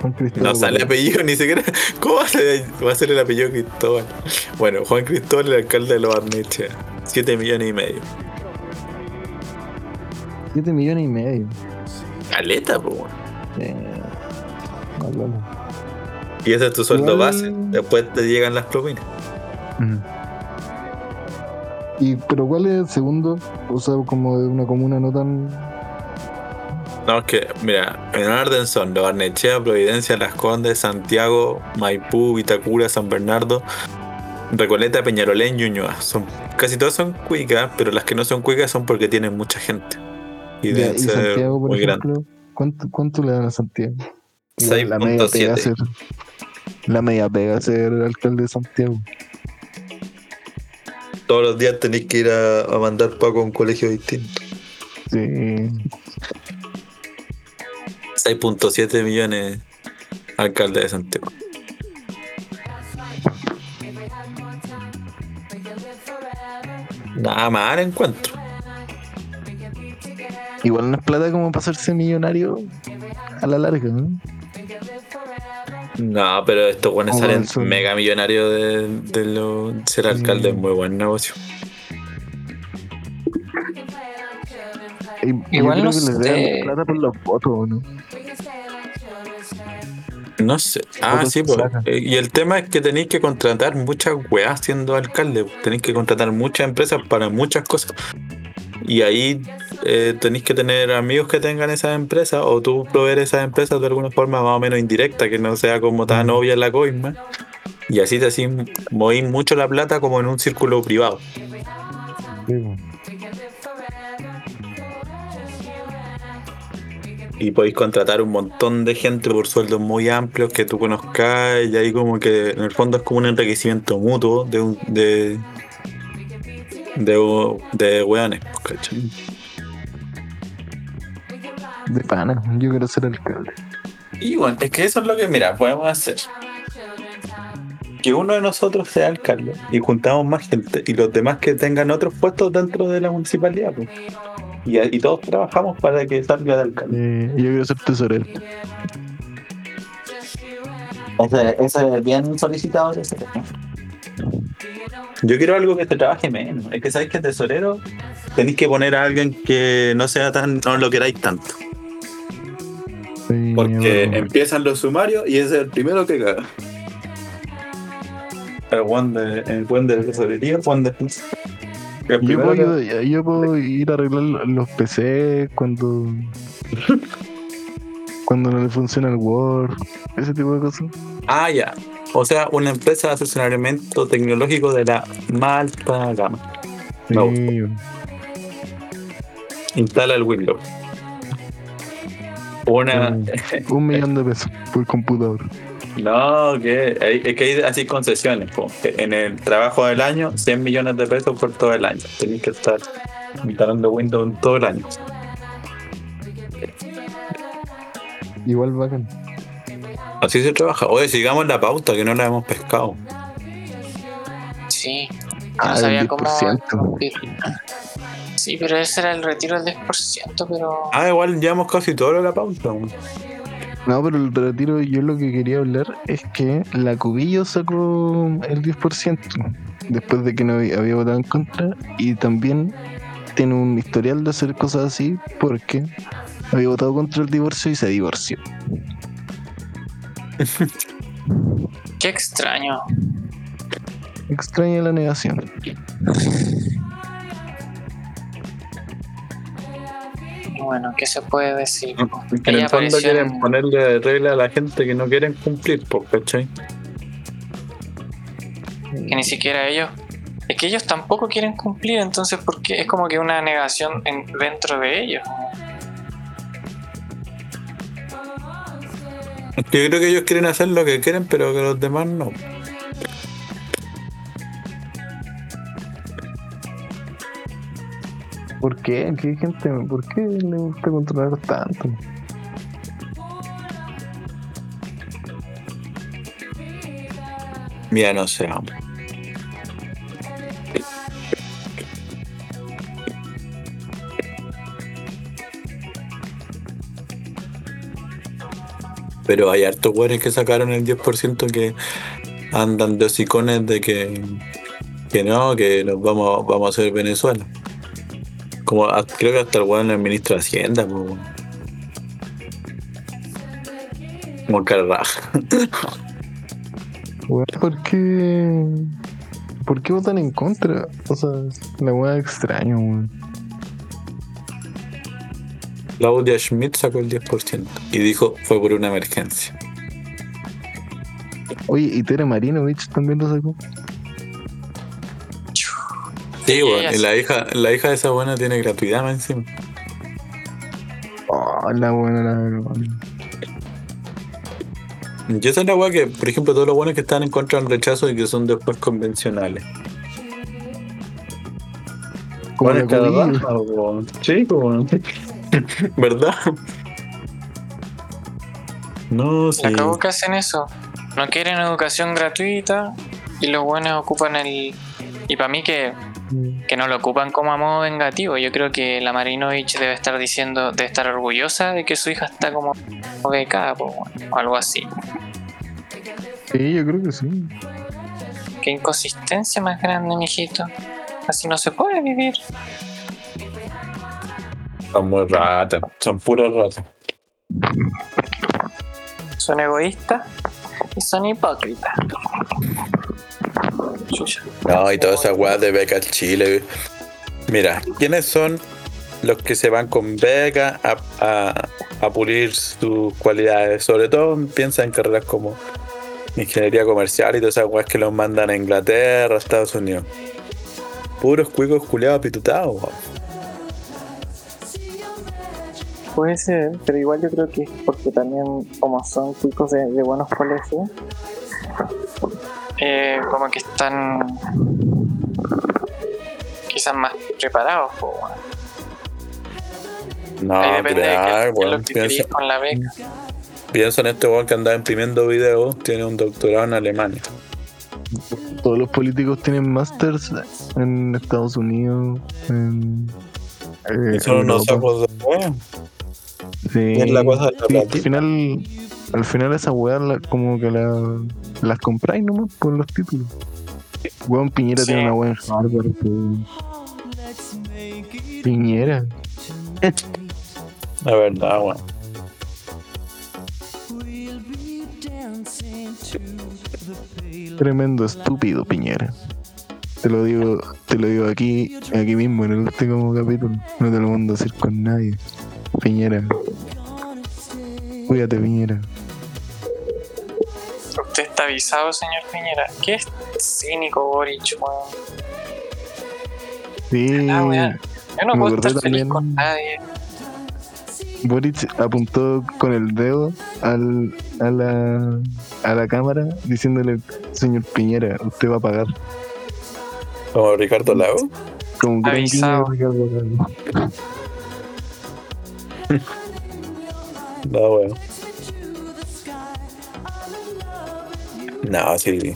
Juan Cristóbal no sale Borges. apellido ni siquiera, ¿cómo va a ser, va a ser el apellido Cristóbal? Bueno, Juan Cristóbal, el alcalde de Los Barnechea, 7 millones y medio. Siete millones y medio. Caleta, pues. Eh, no, no, no. Y ese es tu sueldo Igual- base, después te llegan las propinas. Y, pero ¿cuál es el segundo? O sea, como de una comuna no tan. No, es que, mira, en orden son Los Barnechea, Providencia, Las Condes, Santiago, Maipú, Vitacura, San Bernardo, Recoleta, Peñarolén, Ñuñoa. Son, casi todas son cuicas, pero las que no son cuicas son porque tienen mucha gente. Y Ya, deben y ser Santiago, por muy ejemplo, ¿cuánto, ¿cuánto le dan a Santiago? Igual La media 6.7. pega ser. La media pega ser alcalde de Santiago. Todos los días tenéis que ir a, a mandar Paco a un colegio distinto. Sí. 6.7 millones alcalde de Santiago. Nada más ahora encuentro. Igual no es plata como para hacerse millonario a la larga, ¿no? No, pero estos buenos Como salen el mega millonarios de, de lo- ser alcalde, es Mm. muy buen negocio. Y- Igual no que les sé. plata por los votos, ¿no? No sé. Ah, sí, pues. Y el tema es que tenéis que contratar muchas weas siendo alcalde. Tenéis que contratar muchas empresas para muchas cosas. Y ahí eh, tenéis que tener amigos que tengan esas empresas o tú proveer esas empresas de alguna forma más o menos indirecta, que no sea como tan obvia la coima. Y así te así movís mucho la plata como en un círculo privado. Y podéis contratar un montón de gente por sueldos muy amplios que tú conozcas y ahí como que en el fondo es como un enriquecimiento mutuo de un de de, de weones, pues, ¿cachai? De pana, yo quiero ser alcalde. Y bueno, es que eso es lo que, mira, podemos hacer. Que uno de nosotros sea alcalde y juntamos más gente y los demás que tengan otros puestos dentro de la municipalidad. pues. Y, y todos trabajamos para que salga de alcalde. Eh, yo quiero ser tesorero. Ese, ese es bien solicitado. Ese. Yo quiero algo que te trabaje menos. Es que sabéis que tesorero tenéis que poner a alguien que no sea tan, no lo queráis tanto. Sí, Porque bueno. empiezan los sumarios y ese es el primero que caga. El buen de, el buen de tesorería, el buen de. el Yo puedo, yo, yo puedo ir a arreglar los PC cuando. cuando no le funciona el Word, ese tipo de cosas. Ah, ya. O sea, una empresa de asesoramiento tecnológico de la más alta gama. Me gusta. Instala el Windows. Una. Un millón de pesos por computador. No, que hay- es que hay así concesiones. po. En el trabajo del año, 100 millones de pesos por todo el año. Tenéis que estar instalando Windows todo el año. Igual bacán. Así se trabaja. Oye, sigamos la pauta que no la hemos pescado. Sí. Ah, no sabía cómo 10%. interrumpir. Sí, pero ese era el retiro del 10%, pero. Ah, igual llevamos casi todo la pauta. No, pero el retiro, yo lo que quería hablar es que la Cubillo sacó el 10% después de que no había, había votado en contra y también tiene un historial de hacer cosas así porque había votado contra el divorcio y se divorció. Qué extraño. Extraña la negación. Bueno, ¿qué se puede decir? En el fondo apareció quieren en- ponerle regla a la gente que no quieren cumplir, ¿cachai? Que ni siquiera ellos. Es que ellos tampoco quieren cumplir, entonces, porque es como que una negación en- dentro de ellos. Yo creo que ellos quieren hacer lo que quieren, pero que los demás no. ¿Por qué? ¿Qué gente? ¿Por qué le gusta controlar tanto? Mira, no sé. hombre. Pero hay hartos güeyes que sacaron el 10% que andan de hocicones de que, que no, que nos vamos, vamos a hacer Venezuela. Como a- creo que hasta el weón el ministro de Hacienda, weón. Como cara raja. Weón, ¿Por qué? ¿Por qué votan en contra? O sea, la weá extraño, weón. Claudia Schmidt sacó el 10% y dijo fue por una emergencia. Oye, y Tere Marinovich también lo sacó. Sí, bueno, y la hija, la hija de esa buena tiene gratuidad más encima. Oh, la buena, la verdad. Yo esa es la weá que, por ejemplo, todos los buenos que están en contra del rechazo y que son después convencionales. Como la Bueno, cada weón. Sí, como. ¿Verdad? No, sí. La cago que hacen eso. No quieren educación gratuita y los buenos ocupan el. Y para mí que, que no lo ocupan como a modo vengativo. Yo creo que la Marinovich debe estar diciendo, debe estar orgullosa de que su hija está como becada o algo así. Sí, yo creo que sí. Qué inconsistencia más grande, mijito. Así no se puede vivir. Son muy ratas. Son puros ratas. Son egoístas y son hipócritas. No, y todas esas weas de beca Chile. Mira, ¿quiénes son los que se van con beca a, a- a pulir sus cualidades? Sobre todo piensa en carreras como ingeniería comercial y todas esas weas que los mandan a Inglaterra, a Estados Unidos. Puros cuicos culiados pitutados. weón. Puede ser, pero igual yo creo que es porque también, como son chicos de, de buenos colegios, Eh, como que están quizás más preparados. po, weón. No, Ahí depende de qué, crear, qué es weón. lo que Piensa, queréis con la beca. piensa en este weón que andaba imprimiendo videos, tiene un doctorado en Alemania. Todos los políticos tienen masters en Estados Unidos, en. Eh, son unos ojos de. Sí. Es la cosa de la Sí, platita. al final, al final esa weá la- como que la, las compráis nomás por los títulos. Weón Piñera Sí. tiene una en Harvard. weón. Piñera. La verdad, weón. Tremendo estúpido Piñera. Te lo digo, te lo digo aquí, aquí mismo en el último capítulo. No te lo mando a decir con nadie. Piñera. Cuídate, Piñera. Usted está avisado, señor Piñera. ¿Qué es cínico, Boric, weón? Sí. Weón. Yo no Me puedo estar feliz también- con nadie. Boric apuntó con el dedo al, a, la, a la cámara diciéndole, señor Piñera, usted va a pagar. Como Ricardo Lago. Como Avisado. de Ricardo Lago. No, weón. No, sí.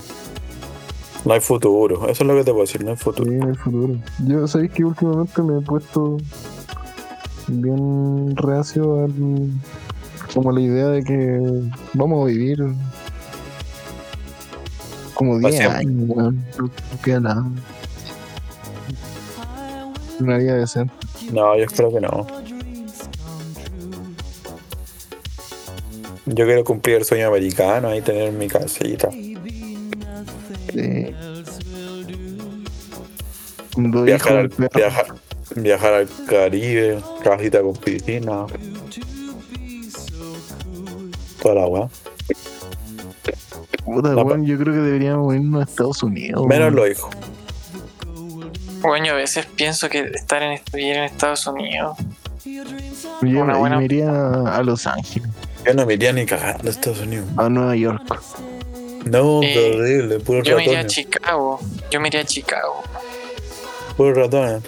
No hay futuro. Eso es lo que te puedo decir, no hay Sí, futuro. en el futuro. Yo sabéis que últimamente me he puesto bien reacio al como a la idea de que vamos a vivir como Pa' 10 siempre. años, weón. No, no queda nada. Una vida decente. No, yo espero que no. Yo quiero cumplir el sueño americano y tener mi casita. Sí. Viajar dijo al, viajar, viajar al Caribe, casita con piscina. Toda la weá. puta, No, weón, yo creo que deberíamos irnos a Estados Unidos. Menos los hijos. Bueno, yo a veces pienso que estar en vivir en Estados Unidos. Yo, una yo buena- me iría a Los Ángeles, Yo no me iría ni cagando a Estados Unidos. a Nueva York. No, Eh, horrible, puro Yo me iría a ratones. Chicago. Yo me iría a Chicago. Puro ratones.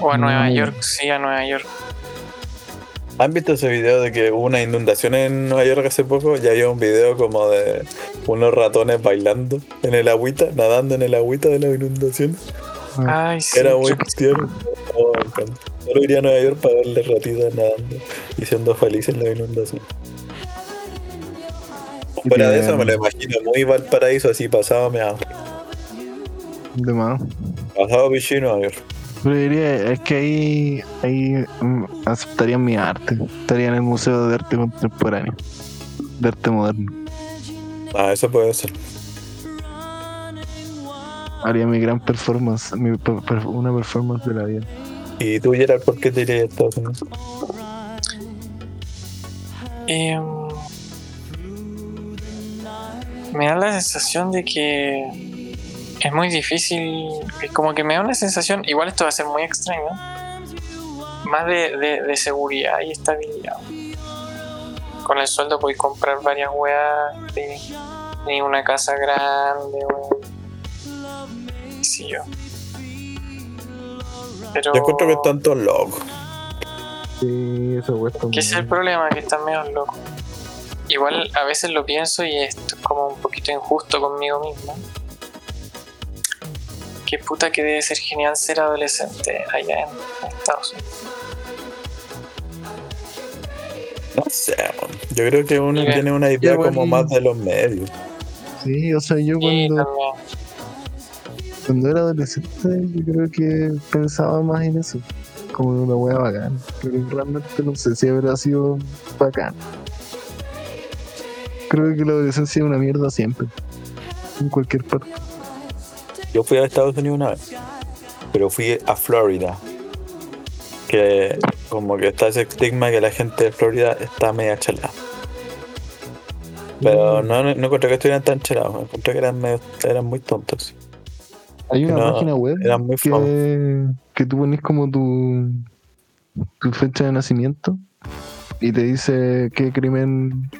O a No. Nueva York, sí, a Nueva York. ¿Han visto ese video de que hubo una inundación en Nueva York hace poco? Ya había un video como de unos ratones bailando en el agüita, nadando en el agüita de la inundación. Ay, sí. Era muy yo- tierno. Oh. Solo iría a Nueva York para verle ratitas nadando y siendo felices en la inundación. Fuera de eso me lo imagino muy Valparaíso así pasado me hago. De más. Pasado Vichy Nueva York. Pero diría, es que ahí, ahí mm, aceptarían mi arte. Estaría en el Museo de Arte Contemporáneo. De arte moderno. Ah, eso puede ser. Haría mi gran performance, mi per- una performance de la vida. ¿Y tú, Gerard, por qué te irías a Estados Unidos? Em, me da la sensación de que es muy difícil. Es como que me da una sensación, igual esto va a ser muy extraño, más de, de- de seguridad y estabilidad. Con el sueldo podéis comprar varias weas, de una casa grande, sé yo. Pero Yo encuentro que están todos locos. Sí, eso cuesta que es el problema, que están medio locos. Igual a veces lo pienso y esto es como un poquito injusto conmigo mismo. Qué puta que debe ser genial ser adolescente allá en Estados Unidos. No sé, yo creo que uno tiene una idea como más de los medios. Sí, o sea, yo cuando, también, cuando era adolescente, yo creo que pensaba más en eso. Como en una wea bacán. Pero realmente no sé si habrá sido bacán. Creo que la adolescencia es una mierda siempre. En cualquier parte. Yo fui a Estados Unidos una vez, pero fui a Florida. Que como que está ese estigma que la gente de Florida está media chalada. Pero no, no, no encontré que estuvieran tan chalados, encontré que eran, medio- eran muy tontos. Hay una No, página web eran muy que, que tú pones como tu, tu fecha de nacimiento y te dice qué crimen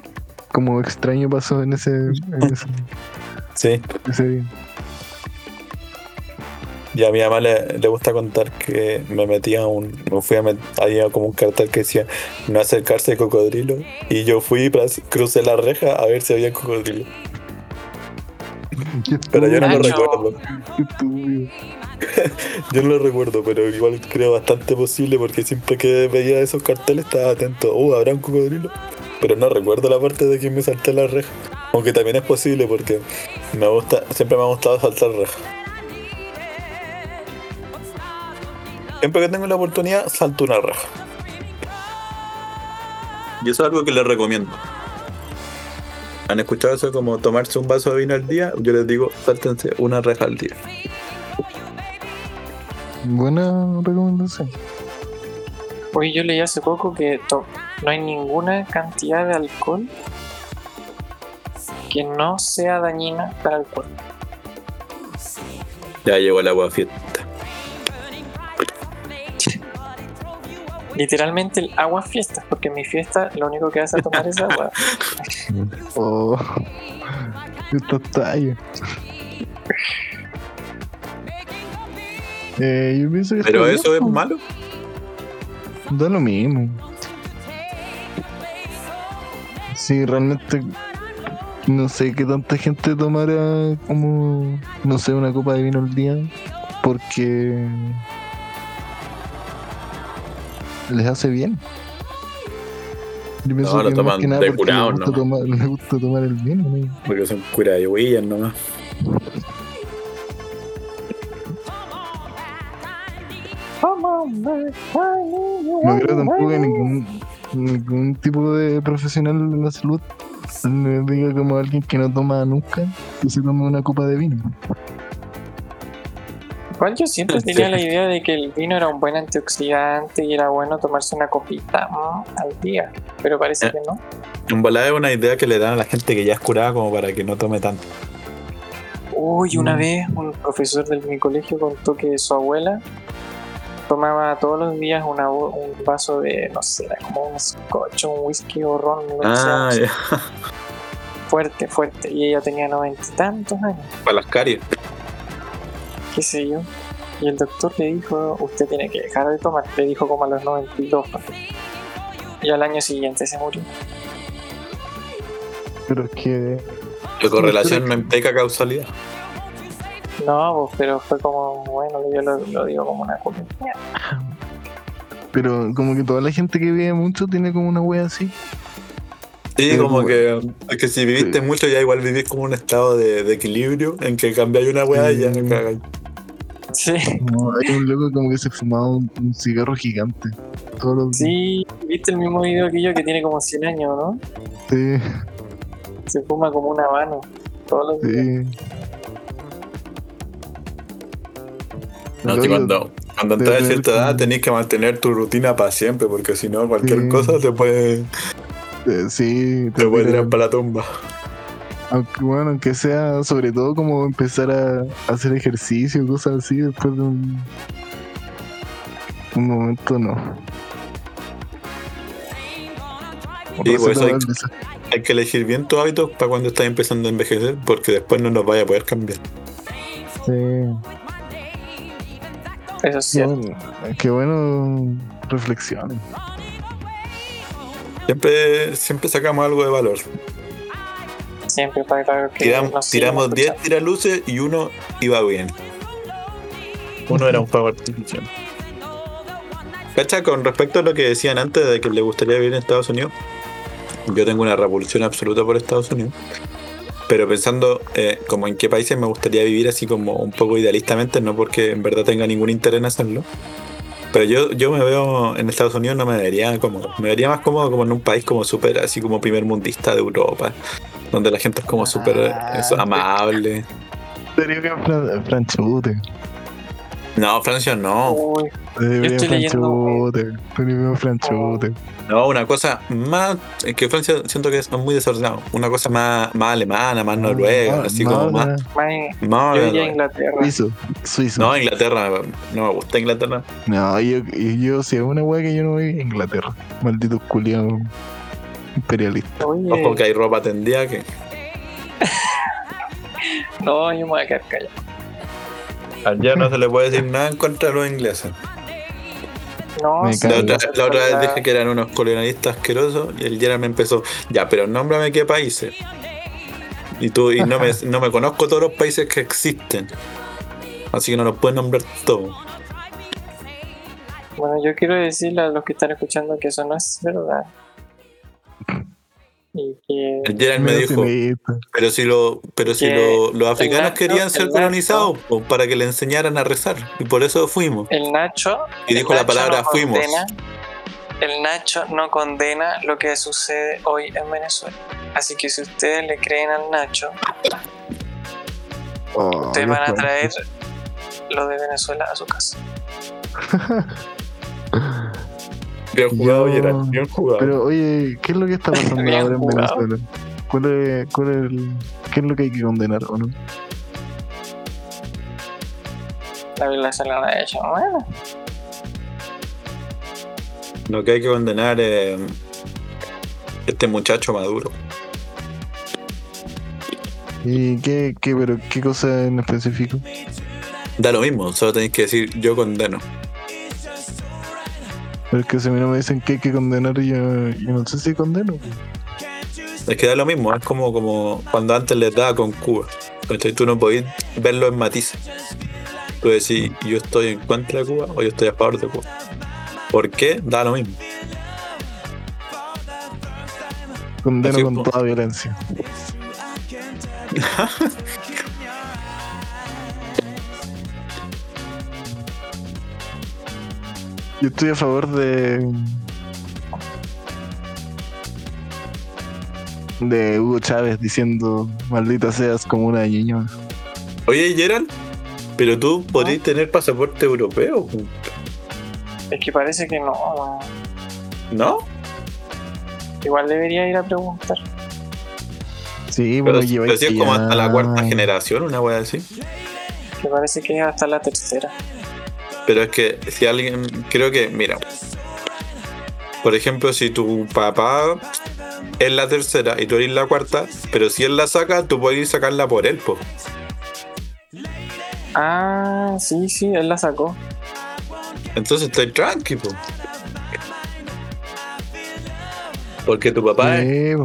como extraño pasó en ese, en ese, Sí. ese día. Y a mi mamá le, le gusta contar que me metía un. Me fui a met- había como un cartel que decía no acercarse al cocodrilo. Y yo fui y crucé la reja a ver si había cocodrilo. Pero yo no lo recuerdo. Yo no lo recuerdo, pero igual creo bastante posible porque siempre que veía esos carteles estaba atento. Uh, ¿habrá un cocodrilo? Pero no recuerdo la parte de que me salté la reja. Aunque también es posible porque me gusta, siempre me ha gustado saltar reja. Siempre que tengo la oportunidad, salto una reja. Y eso es algo que les recomiendo. ¿Han escuchado eso como tomarse un vaso de vino al día? Yo les digo, sáltense una reja al día. Buena recomendación. Oye, yo leí hace poco que no hay ninguna cantidad de alcohol que no sea dañina para el cuerpo. Ya llegó el agua fiesta. Literalmente el agua fiesta, porque en mi fiesta lo único que hace es tomar es agua. Oh, esta talla. Eh, yo pienso que Pero eso es malo. Da lo mismo. Sí, realmente no sé qué tanta gente tomará como, no sé, una copa de vino al día porque les hace bien. Yo pienso No, lo que más toman que nada de curado, les gusta, ¿no? tomar, les gusta tomar el vino. ¿no? Porque son cura de huillas nomás. No creo tampoco que ningún, ningún tipo de profesional de la salud le diga como alguien que no toma nunca que se tome una copa de vino. Yo siempre tenía la idea de que el vino era un buen antioxidante y era bueno tomarse una copita mm, al día, pero parece Eh. que no. En volada es una idea que le dan a la gente que ya es curada como para que no tome tanto. Uy, una Mm. vez un profesor de mi colegio contó que su abuela tomaba todos los días una un vaso de, no sé, era como un scotch, un whisky o ron, que Ah, sea, ya. fuerte, fuerte, y ella tenía noventa y tantos años, Para las caries. Qué sé yo. Y el doctor le dijo, usted tiene que dejar de tomar, le dijo como a los 92. ¿no? Y al año siguiente se murió. Pero es que La correlación no implica causalidad. No, pues, pero fue como, bueno, yo lo, lo digo como una cosa. Pero como que toda la gente que vive mucho tiene como una wea así. Sí, Pero como que, que si viviste mucho ya igual vivís como un estado de, de equilibrio en que cambiáis una weá y ya Sí. cagáis. Sí, Como hay un loco como que se fumaba un, un cigarro gigante. Todos los días. sí, viste el mismo video que yo que tiene como 100 años, ¿no? Sí, Se fuma como un habano todos los días. sí. No, Loco, si cuando, cuando entras a cierta edad como- tenés que mantener tu rutina para siempre, porque si no cualquier Sí. cosa te puede, eh, sí, te puede tira- tirar para la tumba. Aunque bueno, aunque sea sobre todo como empezar a, hacer ejercicio, cosas así, después de un, un momento no. Sí, pues eso hay- que elegir bien tus hábitos para cuando estás empezando a envejecer, porque después no los vaya a poder cambiar. Sí. Eso es cierto. Bueno, qué bueno reflexiones. Siempre, siempre sacamos algo de valor. Siempre para que Tiram- nos tiramos 10 escuchando. tiraluces y uno iba bien. Uno era un fuego artificial. Cacha, con respecto a lo que decían antes de que le gustaría vivir en Estados Unidos, yo tengo una repulsión absoluta por Estados Unidos. Pero pensando eh, como en qué países me gustaría vivir así como un poco idealistamente, no porque en verdad tenga ningún interés en hacerlo. Pero yo, yo me veo en Estados Unidos, no me vería cómodo. Me vería más cómodo como en un país como súper, así como primer mundista de Europa, donde la gente es como súper eh, Ah, eso, amable. Sería que fran- franchute. No, Francia no. Uy, Debería estoy leyendo- franchute. No, una cosa más. Es que Francia siento que es muy desordenado. Una cosa más, más alemana, más noruega, Ah, así como más. más- yo diría Inglaterra. Suizo. Suizo. no, Inglaterra. No me gusta Inglaterra. No, yo, yo si es una weá que yo no voy a Inglaterra. Malditos culiados imperialistas. Oye, Ojo que hay ropa tendida que. no, yo me voy a quedar callado. Allá no se le puede decir nada en contra de los ingleses. No, sí, La otra, la otra vez dije que eran unos colonialistas asquerosos y el Gerard me empezó, ya, pero nómbrame qué países. Y tú, y no me, no me conozco todos los países que existen. Así que no los puedes nombrar todos. Bueno, yo quiero decirle a los que están escuchando que eso no es verdad. Y que Gerard me dijo, pero si, lo, pero si lo- los africanos Nacho- querían ser colonizados pues, para que le enseñaran a rezar. Y por eso fuimos. el Nacho. Y dijo la Nacho palabra no fuimos. condena- el Nacho no condena lo que sucede hoy en Venezuela. Así que si ustedes le creen al Nacho, Oh, ustedes van a traer lo de Venezuela a su casa. Bien jugado, Yo- Gerard. Bien jugado. Pero oye, ¿qué es lo que está pasando ahora en. Venezuela? ¿Cuál es, cuál es el, ¿Qué es lo que hay que condenar o no? La violación a la derecha. Bueno, Lo que hay que condenar es este muchacho maduro. ¿Y qué, qué, pero, qué cosa en específico? Da lo mismo, solo tenéis que decir yo condeno. Pero es que si a mí no me dicen que hay que condenar, yo, yo no sé si condeno. Es que da lo mismo, es como, como cuando antes les daba con Cuba. ¿cachai? Tú no podías verlo en matices. Tú decís, yo estoy en contra de Cuba o yo estoy a favor de Cuba. ¿Por qué? Da lo mismo. Condeno Así, con toda violencia. Yo estoy a favor de. de Hugo Chávez diciendo maldita seas como una niña. Oye, Gerald, pero tú podrías tener pasaporte europeo, es que parece que no. ¿no? Igual debería ir a preguntar. Sí, Pero, bueno, pero si es como hasta la cuarta generación generación, una wea así. Que parece que es hasta la tercera. Pero es que si alguien, creo que, mira, por ejemplo, si tu papá es la tercera y tú eres la cuarta, pero si él la saca, tú puedes ir a sacarla por él, po. Ah, sí, sí, él la sacó. Entonces estoy tranqui, po. Porque tu papá es. Sí.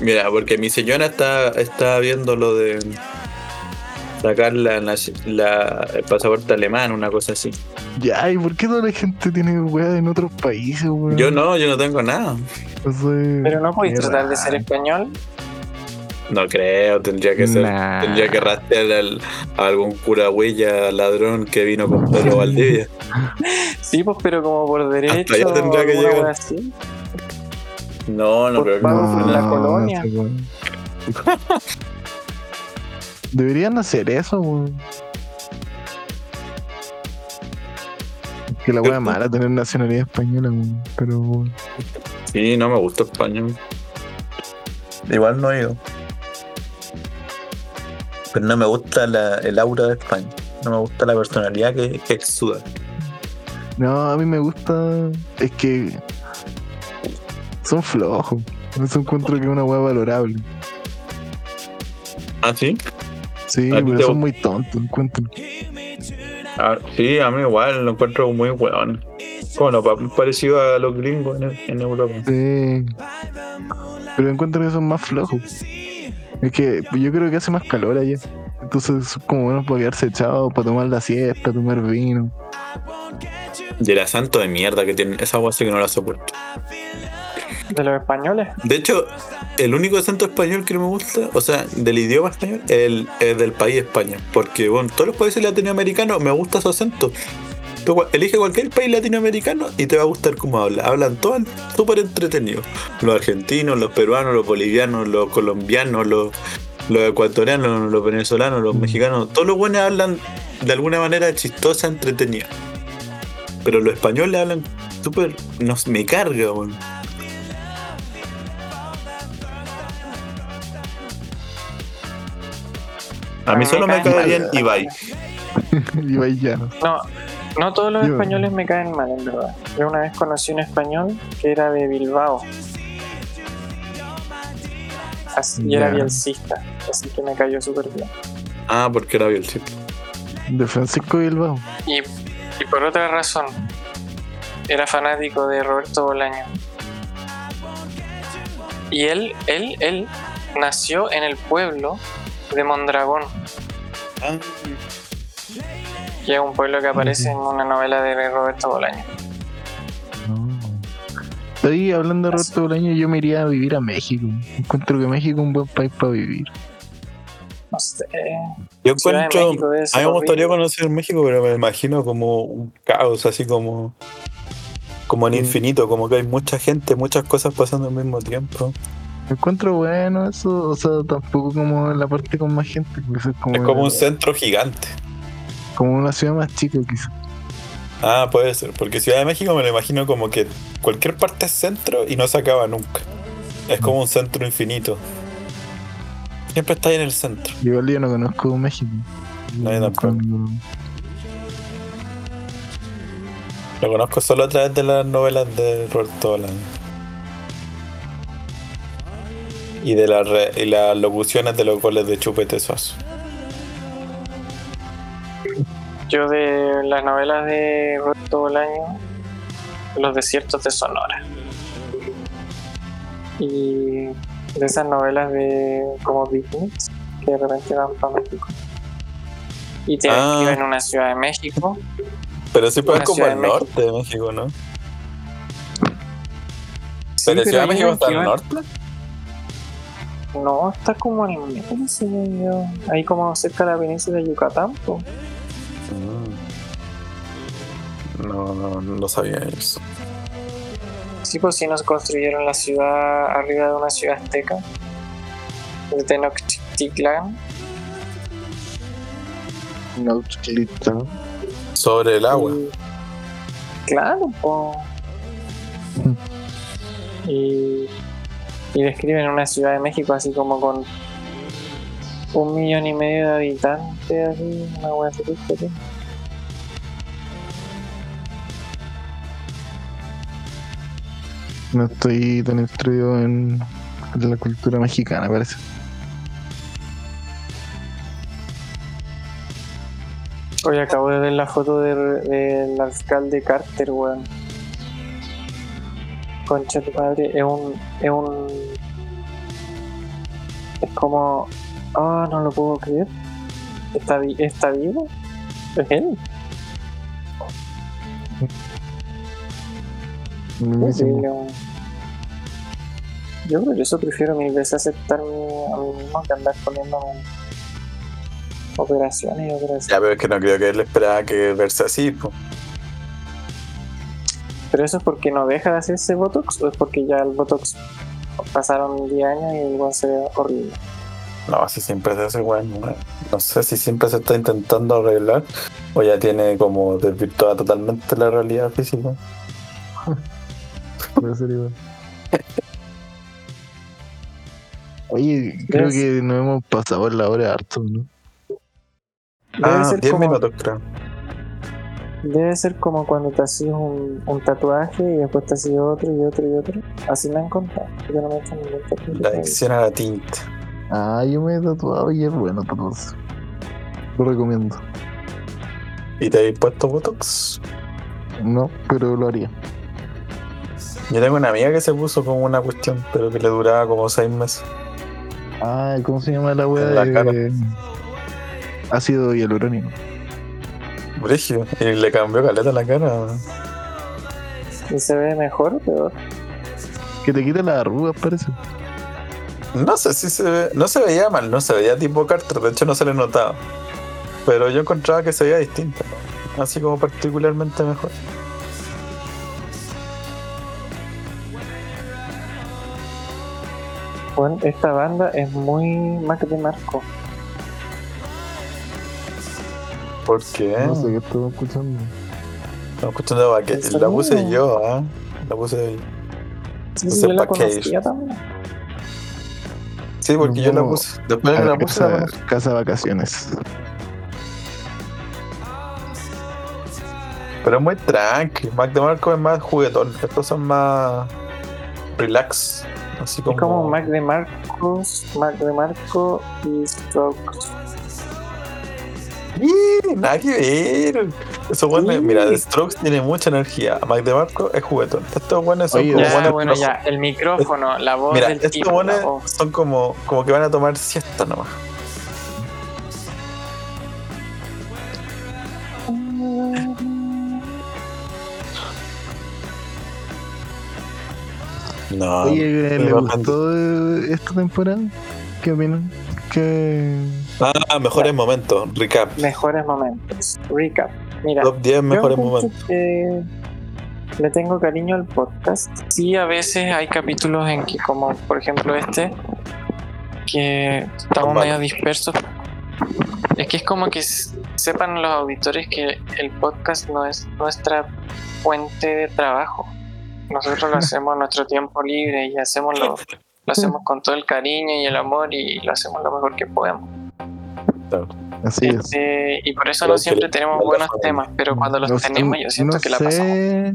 Mira, porque mi señora está, está viendo lo de sacar la, la- la- el pasaporte alemán, una cosa así. Ya, ¿y por qué toda la gente tiene weá en otros países, weón? Yo no, yo no tengo nada. No sé. Pero no podéis tratar de ser español. No creo, tendría que ser. Nah. Tendría que rastrear al- a algún cura huella ladrón que vino con Pedro Valdivia. Sí, pues, pero como por derecho. allá tendría que llegar. así. No, no, pero pago por la colonia. Deberían hacer eso, weón. Que la wea mala tener nacionalidad española, weón. Pero weón. Sí, no me gusta España. Igual no he ido. Pero no me gusta la- el aura de España. No me gusta la personalidad que, que exuda. No, a mí me gusta. Es que. Son flojos. Eso encuentro que es una wea valorable. ¿Ah, sí? Sí, ¿A ti pero te son muy tontos, encuentro. Ah, sí, a mí igual lo encuentro muy weón. Como no, pa- parecido a los gringos en, en Europa. Sí. Pero encuentro que son más flojos. Es que yo creo que hace más calor allá. Entonces son como buenos para quedarse echados, para tomar la siesta, tomar vino. De la santo de mierda que tienen. Esa agua sí que no la soporto. De los españoles. De hecho, el único acento español que no me gusta, o sea, del idioma español, el, es del país España. Porque, bueno, todos los países latinoamericanos me gusta su acento. Tú elige cualquier país latinoamericano y te va a gustar cómo habla. Hablan todos súper entretenidos. Los argentinos, los peruanos, los bolivianos, los colombianos, los, ecuatorianos, los venezolanos, los mexicanos. Todos los buenos hablan de alguna manera chistosa, entretenida. Pero los españoles hablan súper. Nos me carga, weón. A mí solo me me cae bien. Ibai. Ibai Llanos. No, no todos los Yo- españoles me caen mal, en verdad. Yo una vez conocí un español que era de Bilbao. Así, y era Ya. bielcista, así que me cayó súper bien. Ah, porque era sí. De Francisco Bilbao. Y, y por otra razón, era fanático de Roberto Bolaño. Y él, él, él nació en el pueblo de Mondragón, Ah, que es un pueblo que aparece en una novela de Roberto Bolaño. No. Estoy hablando de Roberto Bolaño, yo me iría a vivir a México. Encuentro que México es un buen país para vivir. No sé. Yo encuentro. México A mí me gustaría conocer México, pero me imagino como un caos, así como. Como en Mm. infinito, como que hay mucha gente, muchas cosas pasando al mismo tiempo. Encuentro bueno eso, o sea, tampoco como en la parte con más gente, es como, Es como un centro gigante. como una ciudad más chica quizás. Ah, puede ser, porque Ciudad de México me lo imagino como que cualquier parte es centro y no se acaba nunca. Es como un centro infinito. Siempre está ahí en el centro. Igual yo no conozco México. No, yo tampoco. Lo conozco solo a través de las novelas de Roberto Bolaño. Y de las las locuciones de los goles de Chupete Suazo. Yo de las novelas de Roberto Bolaño, Los desiertos de Sonora. Y de esas novelas de como beatniks que de repente van para México. Y te Ah. describen una ciudad de México. Pero sí puede Una como al México. norte de México, ¿no? Sí, pero Ciudad de México está al norte. No, está como en el medio, según yo. Ahí como cerca de la península de Yucatán. po. Mm. No, no, no sabía eso. Sí, pues sí nos construyeron la ciudad arriba de una ciudad azteca. De Tenochtitlán. Nautilita. Sobre el agua. Y- claro, po. Y, y describen una ciudad de México así como con un millón y medio de habitantes, así, una wea así. No estoy tan instruido en, la cultura mexicana, parece. Hoy acabo de ver la foto de- del alcalde Carter, weón. Concha de tu madre, es un. Es un. Es como. Ah, no lo puedo creer. ¿Está, vi- ¿Está vivo? ¿Es él? Mismísimo. Yo, yo por eso prefiero mil veces aceptarme a mí mismo que andar poniéndome operaciones y operaciones. Ya, pero es que no creo que él esperaba que verse así. po. ¿Pero eso es porque no deja de hacerse Botox o es porque ya el Botox pasaron 10 años y igual se ve horrible? No, así siempre se hace bueno. ¿no? Sé si siempre se está intentando arreglar o ya tiene como desvirtuada totalmente la realidad física. Puede ser igual. Oye, creo que nos hemos pasado la hora harto, ¿no? Ah, ser 10 como, minutos creo. Debe ser como cuando te hacías un, un tatuaje y después te hacías otro y otro y otro. Así me han contado. Yo no me he hecho ningún tatuaje. La adicción a la tinta. Ah, yo me he tatuado y es bueno tatuarse. Lo recomiendo. ¿Y te habéis puesto Botox? No, pero lo haría. Yo tengo una amiga que se puso como una cuestión, pero que le duraba como 6 meses. Ah, ¿cómo se llama la weá En la cara. de ácido hialurónico? Brigio. Y le cambió caleta la cara. ¿Y se ve mejor o peor? Que te quita las arrugas, parece. No sé si se ve, no se veía mal, no se veía tipo Carter, de hecho no se le notaba. Pero yo encontraba que se veía distinto, así como particularmente mejor. Bueno, esta banda es muy Mac de Marco. ¿Por qué? No sé qué estaba escuchando. Estamos escuchando va, que Eso la puse yo, ¿ah? La puse Sí, Entonces, sí, yo la también. Sí, porque yo la puse. Después de A que la la puse, la casa, casa vacaciones. Pero es muy tranqui. Mac de Marco es más juguetón. Estos son más relax. Así como. Es como Mac de Marcos, Mac de Marco y Strokes. ¡Ih! Nada que ver. Esos buenos, Sí. mira, The Strokes tiene mucha energía. Mac de Marco es juguetón. Estos buenos son Oye, como Ya, buenos bueno, ya, el micrófono, la voz Mira, del estos tipo, buenos son como, como que van a tomar siesta nomás. No. Oye, ¿le me gustó eh, esta temporada? ¿Qué opinan? ¿Qué... Ah, mejores momentos. Recap. Mejores momentos. Recap. Mira, Top 10 yo mejores momentos. que le tengo cariño al podcast. Sí, a veces hay capítulos en que, como por ejemplo este, que estamos medio dispersos. Es que es como que sepan los auditores que el podcast no es nuestra fuente de trabajo. Nosotros lo hacemos nuestro tiempo libre y hacemos lo, lo hacemos con todo el cariño y el amor y lo hacemos lo mejor que podemos. Así es. Este, y por eso Pero no siempre tenemos buenos temas, pero cuando los tenemos yo siento no que la pasamos. sé,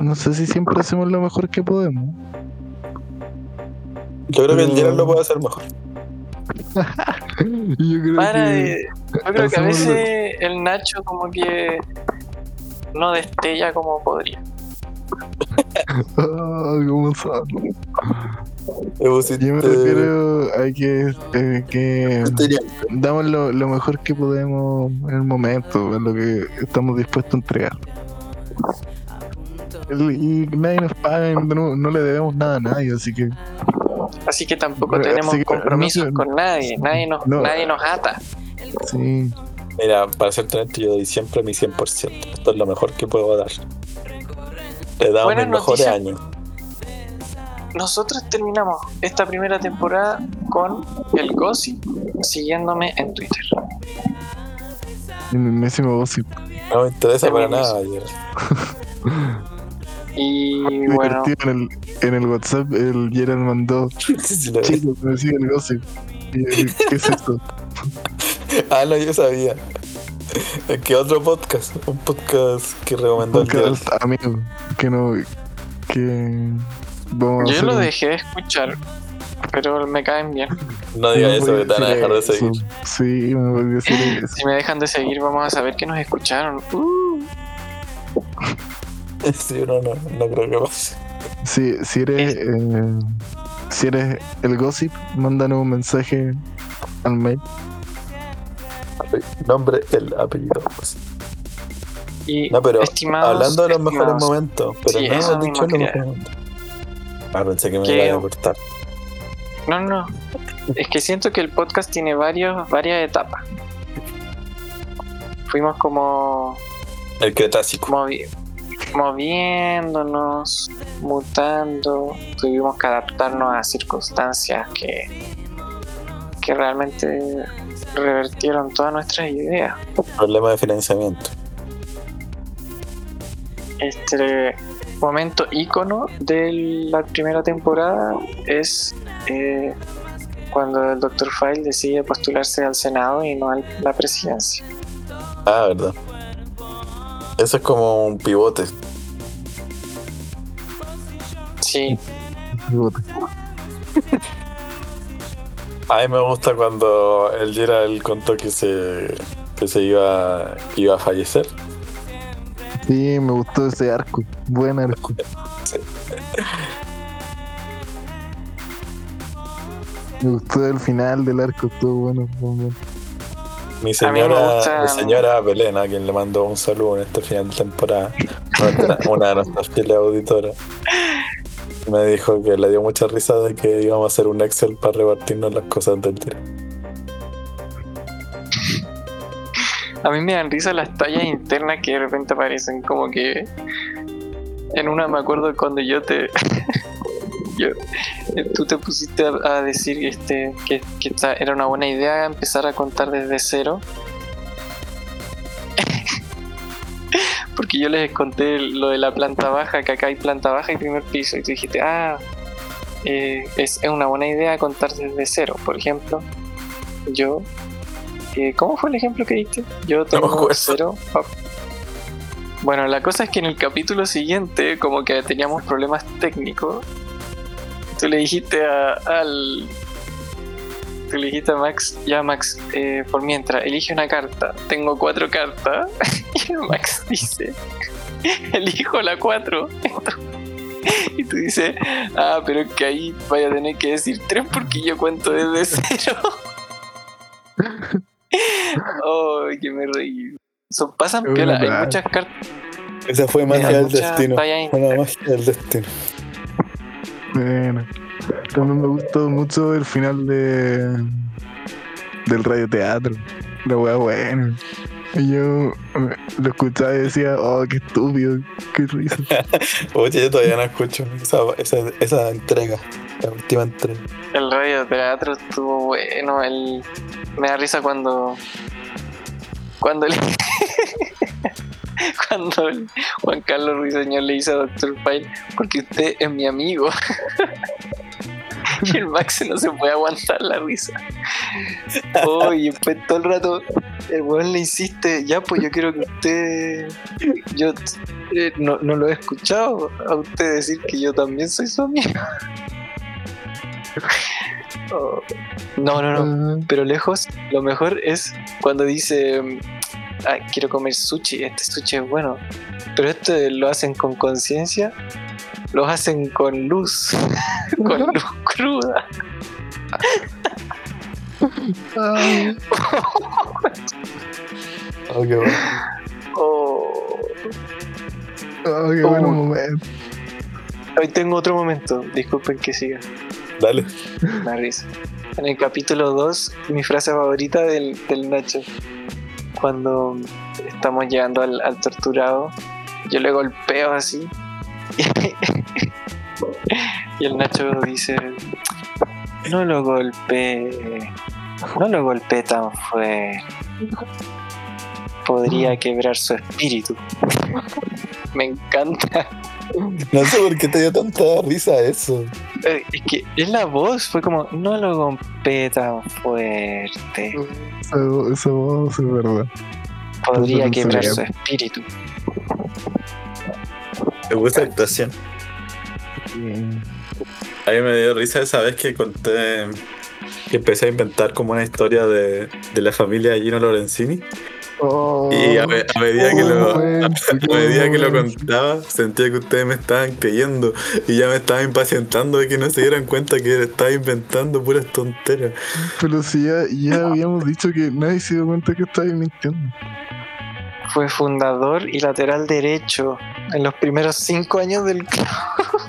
No sé si siempre hacemos lo mejor que podemos. Yo creo que el. Gerard lo puede hacer mejor. Yo creo Para que... de- yo creo que a veces el Nacho como que no destella como podría. ¿Cómo son? Me pusiste- Yo me refiero a que, eh, que damos lo, lo mejor que podemos en el momento, en lo que estamos dispuestos a entregar. El- Y nadie nos paga, no, no le debemos nada a nadie, así que Así que tampoco tenemos que, compromisos no con nadie, nadie nos, no. nadie nos ata. sí. Mira, para ser honesto, yo doy siempre mi 100%. Esto es lo mejor que puedo dar. Le damos Buenas mis mejores noticias. años. Nosotros terminamos esta primera temporada con el Gossip siguiéndome en Twitter. Enésimo gossip. No me interesa para Terminamos. nada. Gerard. Y Me bueno, divertido en el, en el WhatsApp, el Gerald mandó, Sí, lo vi. chicos, me sigue el gossip. ¿Qué es esto? Ah, no, yo sabía. Es que otro podcast, un podcast que recomendó el. Podcast amigo, que no, que vamos yo lo un- dejé de escuchar, pero me caen bien. No digas eso, que te van a dejar de eso. seguir. Sí, me voy a decir eso. Si me dejan de seguir, vamos a saber que nos escucharon. Uh, Sí, no, no, no creo que pase. Si, si eres eh, si eres el gossip, mándanos un mensaje al mail. Nombre, el apellido. y No, pero estimados, hablando de los mejores momentos, pero Sí, no eso dicho los mejores momentos. Ah, pensé que me iba a cortar. No, no, no. Es que siento que el podcast tiene varios, varias etapas. Fuimos como El Cretácico. movi- moviéndonos, mutando, tuvimos que adaptarnos a circunstancias que, que realmente revertieron todas nuestras ideas. Problema de financiamiento. Este momento ícono de la primera temporada es eh, cuando el Dr. File decide postularse al Senado y no a la presidencia. Ah, verdad. Eso es como un pivote. Sí, A mí me gusta cuando el Gerald contó que se, que se iba, que iba a fallecer. Sí, me gustó ese arco. Buen arco. Me gustó el final del arco, estuvo bueno. bueno. Mi señora, gusta- mi señora Belén, a quien le mando un saludo en este final de temporada, una de nuestras fieles auditoras, me dijo que le dio mucha risa de que íbamos a hacer un Excel para repartirnos las cosas del día. a mí me dan risa las tallas internas que de repente aparecen, como que en una me acuerdo cuando yo te... yo, eh, tú te pusiste a, decir este, que, que era una buena idea empezar a contar desde cero. Porque yo les conté lo de la planta baja, que acá hay planta baja y primer piso, y tú dijiste, ah, eh, es, es una buena idea contar desde cero. Por ejemplo, yo, eh, ¿cómo fue el ejemplo que diste? Yo acuerdo. cero. oh. Bueno, la cosa es que en el capítulo siguiente, como que teníamos problemas técnicos, tú le dijiste a, al. Tú le dijiste a Max, ya Max, eh, por mientras, elige una carta. Tengo cuatro cartas. Max dice, elijo la cuatro. Y tú dices, ah, pero es que ahí vaya a tener que decir tres porque yo cuento desde cero. Oh, que me reí. Son, pasan piola, hay muchas cartas. Esa fue magia del destino. Fue una magia del destino. Bueno, también me gustó mucho el final de del radioteatro. La wea buena. Y yo lo escuchaba y decía, oh, qué estúpido, qué risa. Oye, yo todavía no escucho esa, esa, esa entrega. La última entrega. El radio teatro estuvo bueno. El... Me da risa cuando. Cuando el. cuando el Juan Carlos Ruiseñor le dice a Dr. File, porque usted es mi amigo. y el Max no se puede aguantar la risa. Oh, y después todo el rato el weón le insiste, ya pues yo quiero que usted. Yo eh, no, no lo he escuchado a usted decir que yo también soy su amigo. Oh. No, no, no. Pero lejos, lo mejor es cuando dice, "Ay, quiero comer sushi, este sushi es bueno. Pero esto lo hacen con conciencia, lo hacen con luz, con luz cruda. ah, Oh, qué bueno. Oh. oh, qué Oh. buen momento. Hoy tengo otro momento, disculpen que siga, Dale. da risa. En el capítulo 2, mi frase favorita del, del Nacho, cuando estamos llegando al, torturado, yo le golpeo así. y el Nacho dice, no lo golpeé, no lo golpeé tan fuerte. Podría quebrar su espíritu. Me encanta. No sé por qué te dio tanta risa eso. Eh, Es que es la voz, fue como, no lo golpeé tan fuerte. Eso, eso es verdad. Podría Entonces, quebrar su espíritu. Me gusta la actuación. A mí me dio risa esa vez que conté que empecé a inventar como una historia de, de la familia de Gino Lorenzini. Oh, Y a, me- a medida que lo, oh, a medida que lo contaba, sentía que ustedes me estaban creyendo y ya me estaba impacientando de que no se dieran cuenta que estaba inventando puras tonteras. Pero si ya, ya habíamos dicho que nadie se dio cuenta que estaba mintiendo. Fue fundador y lateral derecho en los primeros cinco años del club.